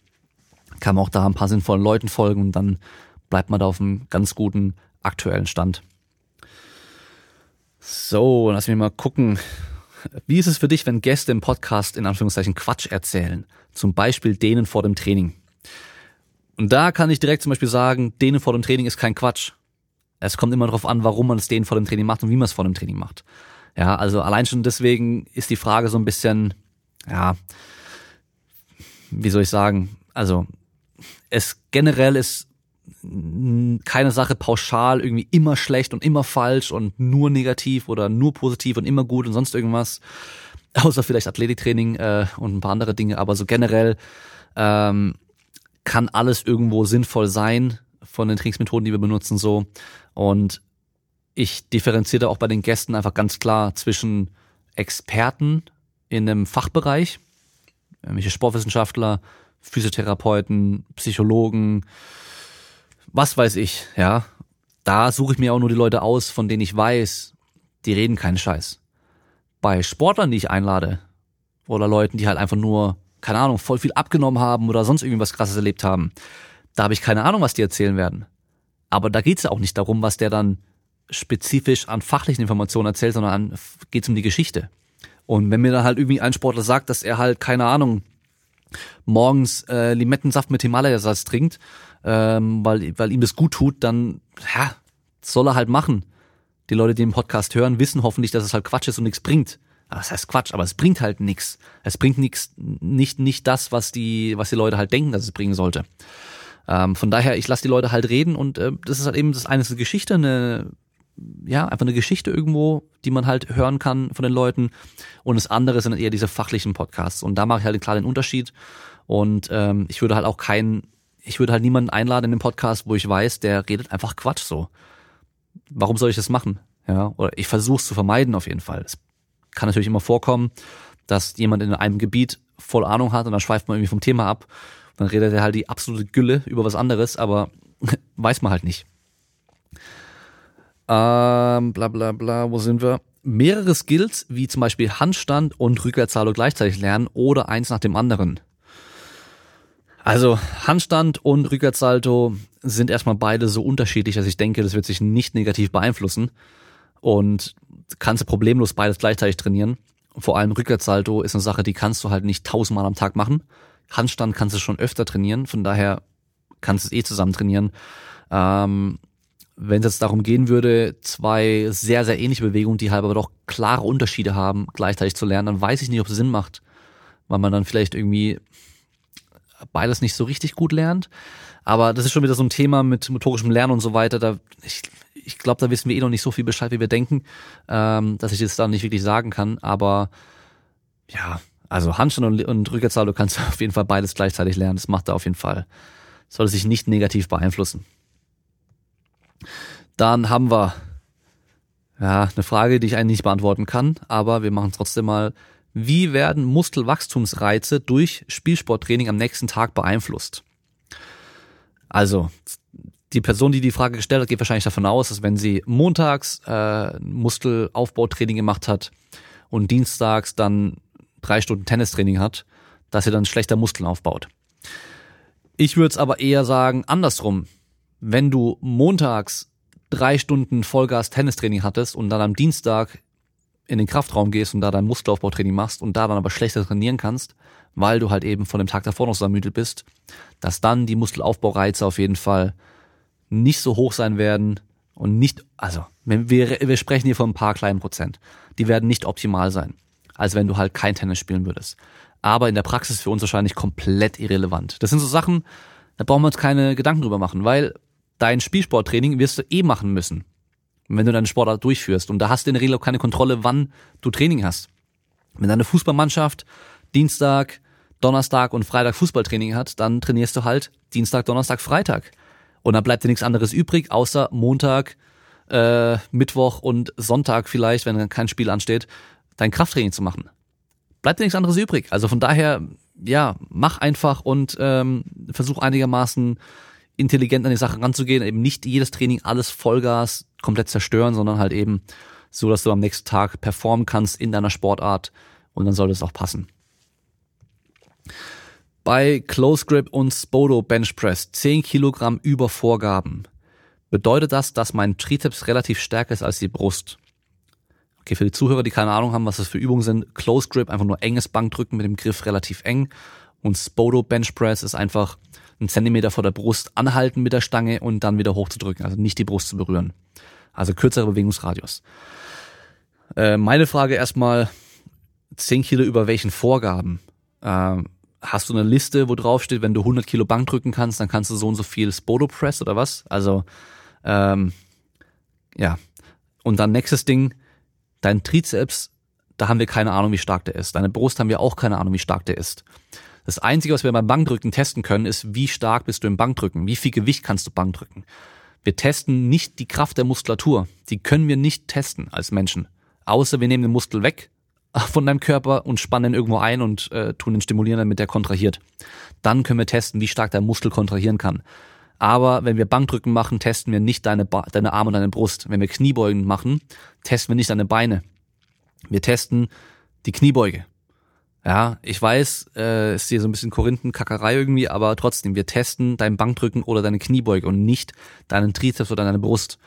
kann man auch da ein paar sinnvollen Leuten folgen und dann bleibt man da auf einem ganz guten aktuellen Stand. So, lass mich mal gucken. Wie ist es für dich, wenn Gäste im Podcast in Anführungszeichen Quatsch erzählen? Zum Beispiel denen vor dem Training. Und da kann ich direkt zum Beispiel sagen, denen vor dem Training ist kein Quatsch. Es kommt immer darauf an, warum man es denen vor dem Training macht und wie man es vor dem Training macht. Ja, also allein schon deswegen ist die Frage so ein bisschen, ja, wie soll ich sagen, also es generell ist keine Sache pauschal irgendwie immer schlecht und immer falsch und nur negativ oder nur positiv und immer gut und sonst irgendwas. Außer vielleicht Athletiktraining äh, und ein paar andere Dinge, aber so generell ähm, kann alles irgendwo sinnvoll sein von den Trainingsmethoden, die wir benutzen, so. Und ich differenziere auch bei den Gästen einfach ganz klar zwischen Experten in einem Fachbereich, irgendwelche Sportwissenschaftler, Physiotherapeuten, Psychologen, was weiß ich, ja. Da suche ich mir auch nur die Leute aus, von denen ich weiß, die reden keinen Scheiß. Bei Sportlern, die ich einlade, oder Leuten, die halt einfach nur, keine Ahnung, voll viel abgenommen haben oder sonst irgendwie was krasses erlebt haben, da habe ich keine Ahnung, was die erzählen werden. Aber da geht's ja auch nicht darum, was der dann spezifisch an fachlichen Informationen erzählt, sondern an, geht's um die Geschichte. Und wenn mir dann halt irgendwie ein Sportler sagt, dass er halt, keine Ahnung, morgens äh, Limettensaft mit Himalaya-Salz trinkt, ähm, weil, weil ihm das gut tut, dann ja, soll er halt machen. Die Leute, die den Podcast hören, wissen hoffentlich, dass es halt Quatsch ist und nichts bringt. Das heißt Quatsch, aber es bringt halt nichts. Es bringt nichts, nicht nicht das, was die was die Leute halt denken, dass es bringen sollte. Ähm, von daher, ich lasse die Leute halt reden und äh, das ist halt eben das eine ist eine Geschichte, eine ja einfach eine Geschichte irgendwo, die man halt hören kann von den Leuten und das andere sind eher diese fachlichen Podcasts und da mache ich halt klar den Unterschied und ähm, ich würde halt auch keinen, ich würde halt niemanden einladen in den Podcast, wo ich weiß, der redet einfach Quatsch so. Warum soll ich das machen? Ja, oder ich versuche es zu vermeiden auf jeden Fall. Es kann natürlich immer vorkommen, dass jemand in einem Gebiet voll Ahnung hat und dann schweift man irgendwie vom Thema ab. Dann redet er halt die absolute Gülle über was anderes, aber weiß man halt nicht. Ähm, bla bla bla, wo sind wir? Mehrere Skills, wie zum Beispiel Handstand und Rückwärtssalto gleichzeitig lernen oder eins nach dem anderen. Also Handstand und Rückwärtssalto sind erstmal beide so unterschiedlich, dass ich denke, das wird sich nicht negativ beeinflussen. Und kannst du problemlos beides gleichzeitig trainieren. Vor allem Rückwärtssalto ist eine Sache, die kannst du halt nicht tausendmal am Tag machen. Handstand kannst du schon öfter trainieren, von daher kannst du es eh zusammen trainieren. Ähm, wenn es jetzt darum gehen würde, zwei sehr, sehr ähnliche Bewegungen, die halt aber doch klare Unterschiede haben, gleichzeitig zu lernen, dann weiß ich nicht, ob es Sinn macht. Weil man dann vielleicht irgendwie beides nicht so richtig gut lernt. Aber das ist schon wieder so ein Thema mit motorischem Lernen und so weiter. Da, ich ich glaube, da wissen wir eh noch nicht so viel Bescheid, wie wir denken, ähm, dass ich das da nicht wirklich sagen kann. Aber ja, also Handstand und, und Rückwärtssalto kannst du auf jeden Fall beides gleichzeitig lernen. Das macht er auf jeden Fall. Sollte sich nicht negativ beeinflussen. Dann haben wir ja eine Frage, die ich eigentlich nicht beantworten kann, aber wir machen es trotzdem mal. Wie werden Muskelwachstumsreize durch Spielsporttraining am nächsten Tag beeinflusst? Also, die Person, die die Frage gestellt hat, geht wahrscheinlich davon aus, dass wenn sie montags äh, Muskelaufbautraining gemacht hat und dienstags dann drei Stunden Tennistraining hat, dass sie dann schlechter Muskeln aufbaut. Ich würde es aber eher sagen, andersrum. Wenn du montags drei Stunden Vollgas Tennistraining hattest und dann am Dienstag in den Kraftraum gehst und da dein Muskelaufbautraining machst und da dann aber schlechter trainieren kannst, weil du halt eben von dem Tag davor noch so ermüdet bist, dass dann die Muskelaufbaureize auf jeden Fall nicht so hoch sein werden und nicht, also wir, wir sprechen hier von ein paar kleinen Prozent, die werden nicht optimal sein, als wenn du halt kein Tennis spielen würdest. Aber in der Praxis für uns wahrscheinlich komplett irrelevant. Das sind so Sachen, da brauchen wir uns keine Gedanken drüber machen, weil dein Spielsporttraining wirst du eh machen müssen, wenn du deine Sportart durchführst. Und da hast du in der Regel auch keine Kontrolle, wann du Training hast. Wenn deine Fußballmannschaft Dienstag, Donnerstag und Freitag Fußballtraining hat, dann trainierst du halt Dienstag, Donnerstag, Freitag. Und dann bleibt dir nichts anderes übrig, außer Montag, äh, Mittwoch und Sonntag vielleicht, wenn kein Spiel ansteht, dein Krafttraining zu machen. Bleibt dir nichts anderes übrig. Also von daher, ja, mach einfach und ähm, versuch einigermaßen intelligent an die Sache ranzugehen. Eben nicht jedes Training alles Vollgas komplett zerstören, sondern halt eben so, dass du am nächsten Tag performen kannst in deiner Sportart und dann soll das auch passen. Bei Close Grip und Spodo Bench Press 10 Kilogramm über Vorgaben. Bedeutet das, dass mein Trizeps relativ stärker ist als die Brust? Okay, für die Zuhörer, die keine Ahnung haben, was das für Übungen sind, Close Grip, einfach nur enges Bankdrücken mit dem Griff relativ eng. Und Spodo Bench Press ist einfach einen Zentimeter vor der Brust anhalten mit der Stange und dann wieder hochzudrücken, also nicht die Brust zu berühren. Also kürzere Bewegungsradius. Äh, meine Frage erstmal, 10 Kilo über welchen Vorgaben? Äh, hast du eine Liste, wo drauf steht, wenn du 100 Kilo Bank drücken kannst, dann kannst du so und so viel Spodo Press oder was? Also, ähm, ja. Und dann nächstes Ding, dein Trizeps, da haben wir keine Ahnung, wie stark der ist. Deine Brust haben wir auch keine Ahnung, wie stark der ist. Das Einzige, was wir beim Bankdrücken testen können, ist, wie stark bist du im Bankdrücken? Wie viel Gewicht kannst du Bankdrücken? Wir testen nicht die Kraft der Muskulatur. Die können wir nicht testen als Menschen. Außer wir nehmen den Muskel weg von deinem Körper und spannen ihn irgendwo ein und äh, tun ihn stimulieren, damit der kontrahiert. Dann können wir testen, wie stark dein Muskel kontrahieren kann. Aber wenn wir Bankdrücken machen, testen wir nicht deine, ba deine Arme und deine Brust. Wenn wir Kniebeugen machen, testen wir nicht deine Beine. Wir testen die Kniebeuge. Ja, ich weiß, äh, ist hier so ein bisschen Korinthenkackerei irgendwie, aber trotzdem, wir testen dein Bankdrücken oder deine Kniebeuge und nicht deinen Trizeps oder deine Brust.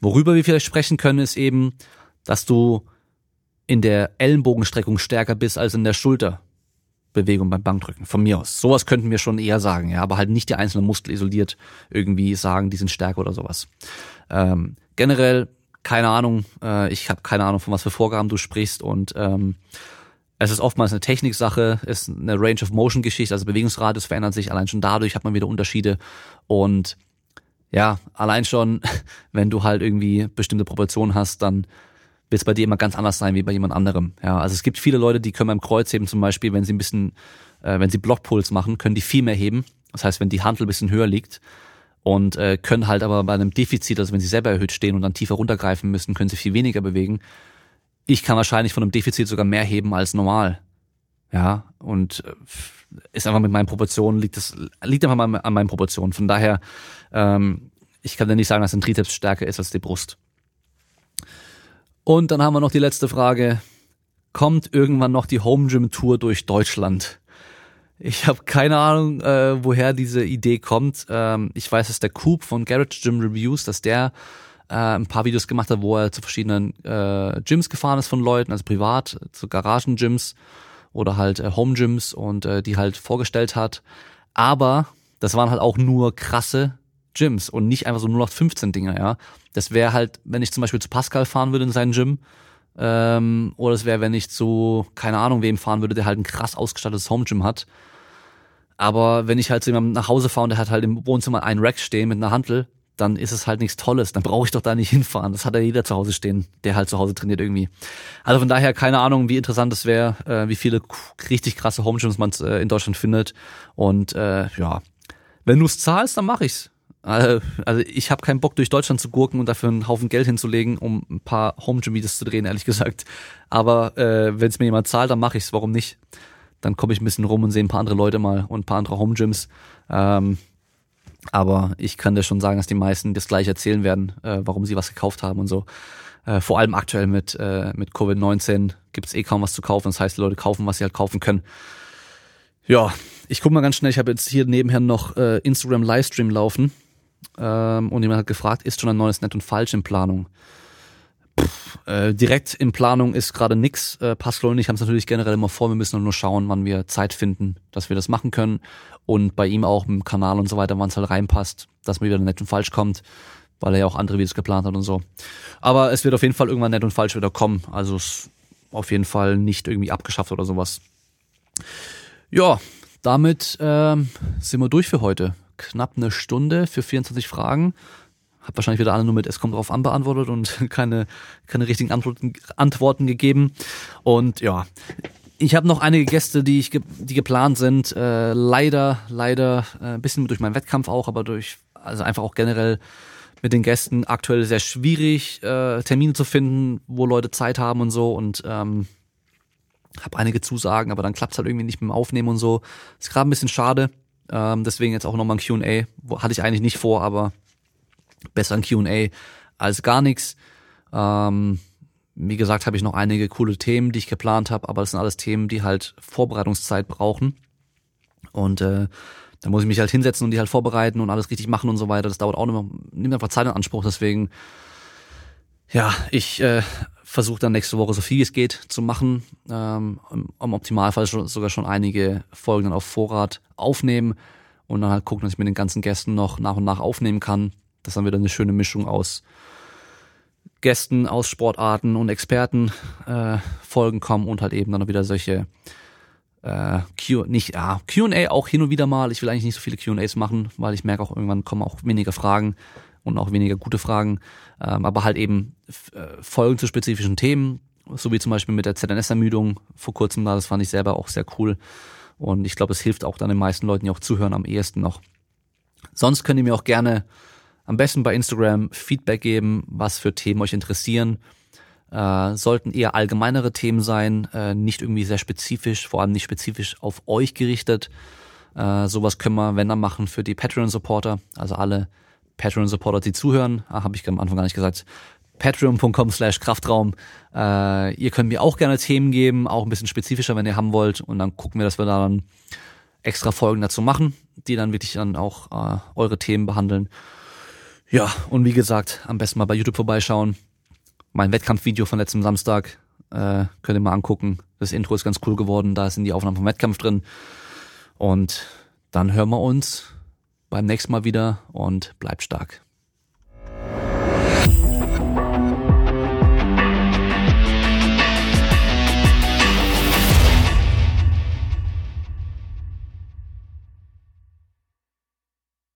Worüber wir vielleicht sprechen können, ist eben, dass du in der Ellenbogenstreckung stärker bist als in der Schulterbewegung beim Bankdrücken. Von mir aus. Sowas könnten wir schon eher sagen, ja, aber halt nicht die einzelnen Muskel isoliert irgendwie sagen, die sind stärker oder sowas. Ähm, generell keine Ahnung, äh, ich habe keine Ahnung, von was für Vorgaben du sprichst und ähm, es ist oftmals eine Techniksache, ist eine Range of Motion Geschichte, also Bewegungsradius verändert sich, allein schon dadurch hat man wieder Unterschiede und ja, allein schon, wenn du halt irgendwie bestimmte Proportionen hast, dann wird es bei dir immer ganz anders sein wie bei jemand anderem. Ja, also es gibt viele Leute, die können beim Kreuzheben zum Beispiel, wenn sie ein bisschen, äh, wenn sie Blockpuls machen, können die viel mehr heben. Das heißt, wenn die Handel ein bisschen höher liegt und äh, können halt aber bei einem Defizit, also wenn sie selber erhöht stehen und dann tiefer runtergreifen müssen, können sie viel weniger bewegen. Ich kann wahrscheinlich von einem Defizit sogar mehr heben als normal. Ja, und äh, ist einfach mit meinen Proportionen, liegt das, liegt einfach mal an meinen Proportionen. Von daher, ähm, ich kann dir nicht sagen, dass ein Trizeps stärker ist als die Brust. Und dann haben wir noch die letzte Frage. Kommt irgendwann noch die Home Gym Tour durch Deutschland? Ich habe keine Ahnung, äh, woher diese Idee kommt. Ähm, ich weiß, dass der Coop von Garage Gym Reviews, dass der äh, ein paar Videos gemacht hat, wo er zu verschiedenen äh, Gyms gefahren ist von Leuten, also privat, zu Garagen-Gyms oder halt äh, Home-Gyms und äh, die halt vorgestellt hat. Aber das waren halt auch nur krasse Gyms und nicht einfach so nur noch 15 Dinger, ja. Das wäre halt, wenn ich zum Beispiel zu Pascal fahren würde in sein Gym, ähm, oder es wäre, wenn ich zu, keine Ahnung, wem fahren würde, der halt ein krass ausgestattetes Home Gym hat. Aber wenn ich halt zu jemandem nach Hause fahre und der hat halt im Wohnzimmer einen Rack stehen mit einer Hantel, dann ist es halt nichts Tolles. Dann brauche ich doch da nicht hinfahren. Das hat ja jeder zu Hause stehen, der halt zu Hause trainiert irgendwie. Also von daher keine Ahnung, wie interessant es wäre, äh, wie viele richtig krasse Home Gyms man äh, in Deutschland findet. Und äh, ja, wenn du es zahlst, dann mache ich's. Äh, also ich habe keinen Bock durch Deutschland zu gurken und dafür einen Haufen Geld hinzulegen, um ein paar Home Gym Videos zu drehen, ehrlich gesagt. Aber äh, wenn es mir jemand zahlt, dann mache ich's. Warum nicht? Dann komme ich ein bisschen rum und sehe ein paar andere Leute mal und ein paar andere Home Gyms. Ähm, aber ich kann dir schon sagen, dass die meisten das gleich erzählen werden, äh, warum sie was gekauft haben und so. Äh, vor allem aktuell mit, äh, mit Covid-19 gibt es eh kaum was zu kaufen. Das heißt, die Leute kaufen, was sie halt kaufen können. Ja, ich guck mal ganz schnell. Ich habe jetzt hier nebenher noch äh, Instagram Livestream laufen. Ähm, und jemand hat gefragt, ist schon ein neues Nett und Falsch in Planung? Pff, äh, direkt in Planung ist gerade nix. Äh, Pascal und ich haben es natürlich generell immer vor. Wir müssen nur schauen, wann wir Zeit finden, dass wir das machen können. Und bei ihm auch im Kanal und so weiter, wann es halt reinpasst, dass mir wieder nett und falsch kommt, weil er ja auch andere Videos geplant hat und so. Aber es wird auf jeden Fall irgendwann nett und falsch wieder kommen. Also es auf jeden Fall nicht irgendwie abgeschafft oder sowas. Ja, damit ähm, sind wir durch für heute. Knapp eine Stunde für 24 Fragen. Hab wahrscheinlich wieder alle nur mit Es kommt drauf an beantwortet und keine, keine richtigen Antworten, Antworten gegeben. Und ja, ich habe noch einige Gäste, die ich die geplant sind. Äh, leider, leider äh, ein bisschen durch meinen Wettkampf auch, aber durch also einfach auch generell mit den Gästen aktuell sehr schwierig äh, Termine zu finden, wo Leute Zeit haben und so und ähm, habe einige Zusagen, aber dann klappt's halt irgendwie nicht mit dem Aufnehmen und so. Ist gerade ein bisschen schade. Ähm, deswegen jetzt auch nochmal ein Q&A. Hatte ich eigentlich nicht vor, aber besser ein Q&A als gar nichts. Ähm, wie gesagt, habe ich noch einige coole Themen, die ich geplant habe, aber das sind alles Themen, die halt Vorbereitungszeit brauchen. Und äh, da muss ich mich halt hinsetzen und die halt vorbereiten und alles richtig machen und so weiter. Das dauert auch immer, nimmt einfach Zeit in Anspruch. Deswegen, ja, ich äh, versuche dann nächste Woche so viel es geht zu machen. Ähm, Im Optimalfall sogar schon einige Folgen dann auf Vorrat aufnehmen und dann halt gucken, dass ich mit den ganzen Gästen noch nach und nach aufnehmen kann. Das ist dann wieder eine schöne Mischung aus Gästen aus Sportarten und Experten äh, Folgen kommen und halt eben dann wieder solche äh, Q, nicht, ja, Q&A auch hin und wieder mal. Ich will eigentlich nicht so viele Q&As machen, weil ich merke auch irgendwann kommen auch weniger Fragen und auch weniger gute Fragen, ähm, aber halt eben äh, Folgen zu spezifischen Themen, so wie zum Beispiel mit der ZNS-Ermüdung vor kurzem da, das fand ich selber auch sehr cool und ich glaube, es hilft auch dann den meisten Leuten, die auch zuhören, am ehesten noch. Sonst könnt ihr mir auch gerne am besten bei Instagram Feedback geben, was für Themen euch interessieren. Äh, sollten eher allgemeinere Themen sein, äh, nicht irgendwie sehr spezifisch, vor allem nicht spezifisch auf euch gerichtet. Äh, sowas können wir, wenn dann machen, für die Patreon-Supporter, also alle Patreon-Supporter, die zuhören. Ah, Habe ich am Anfang gar nicht gesagt. patreon.com slash Kraftraum. Äh, ihr könnt mir auch gerne Themen geben, auch ein bisschen spezifischer, wenn ihr haben wollt. Und dann gucken wir, dass wir da dann extra Folgen dazu machen, die dann wirklich dann auch äh, eure Themen behandeln. Ja, und wie gesagt, am besten mal bei YouTube vorbeischauen. Mein Wettkampfvideo von letztem Samstag äh, könnt ihr mal angucken. Das Intro ist ganz cool geworden, da sind die Aufnahmen vom Wettkampf drin. Und dann hören wir uns beim nächsten Mal wieder und bleibt stark.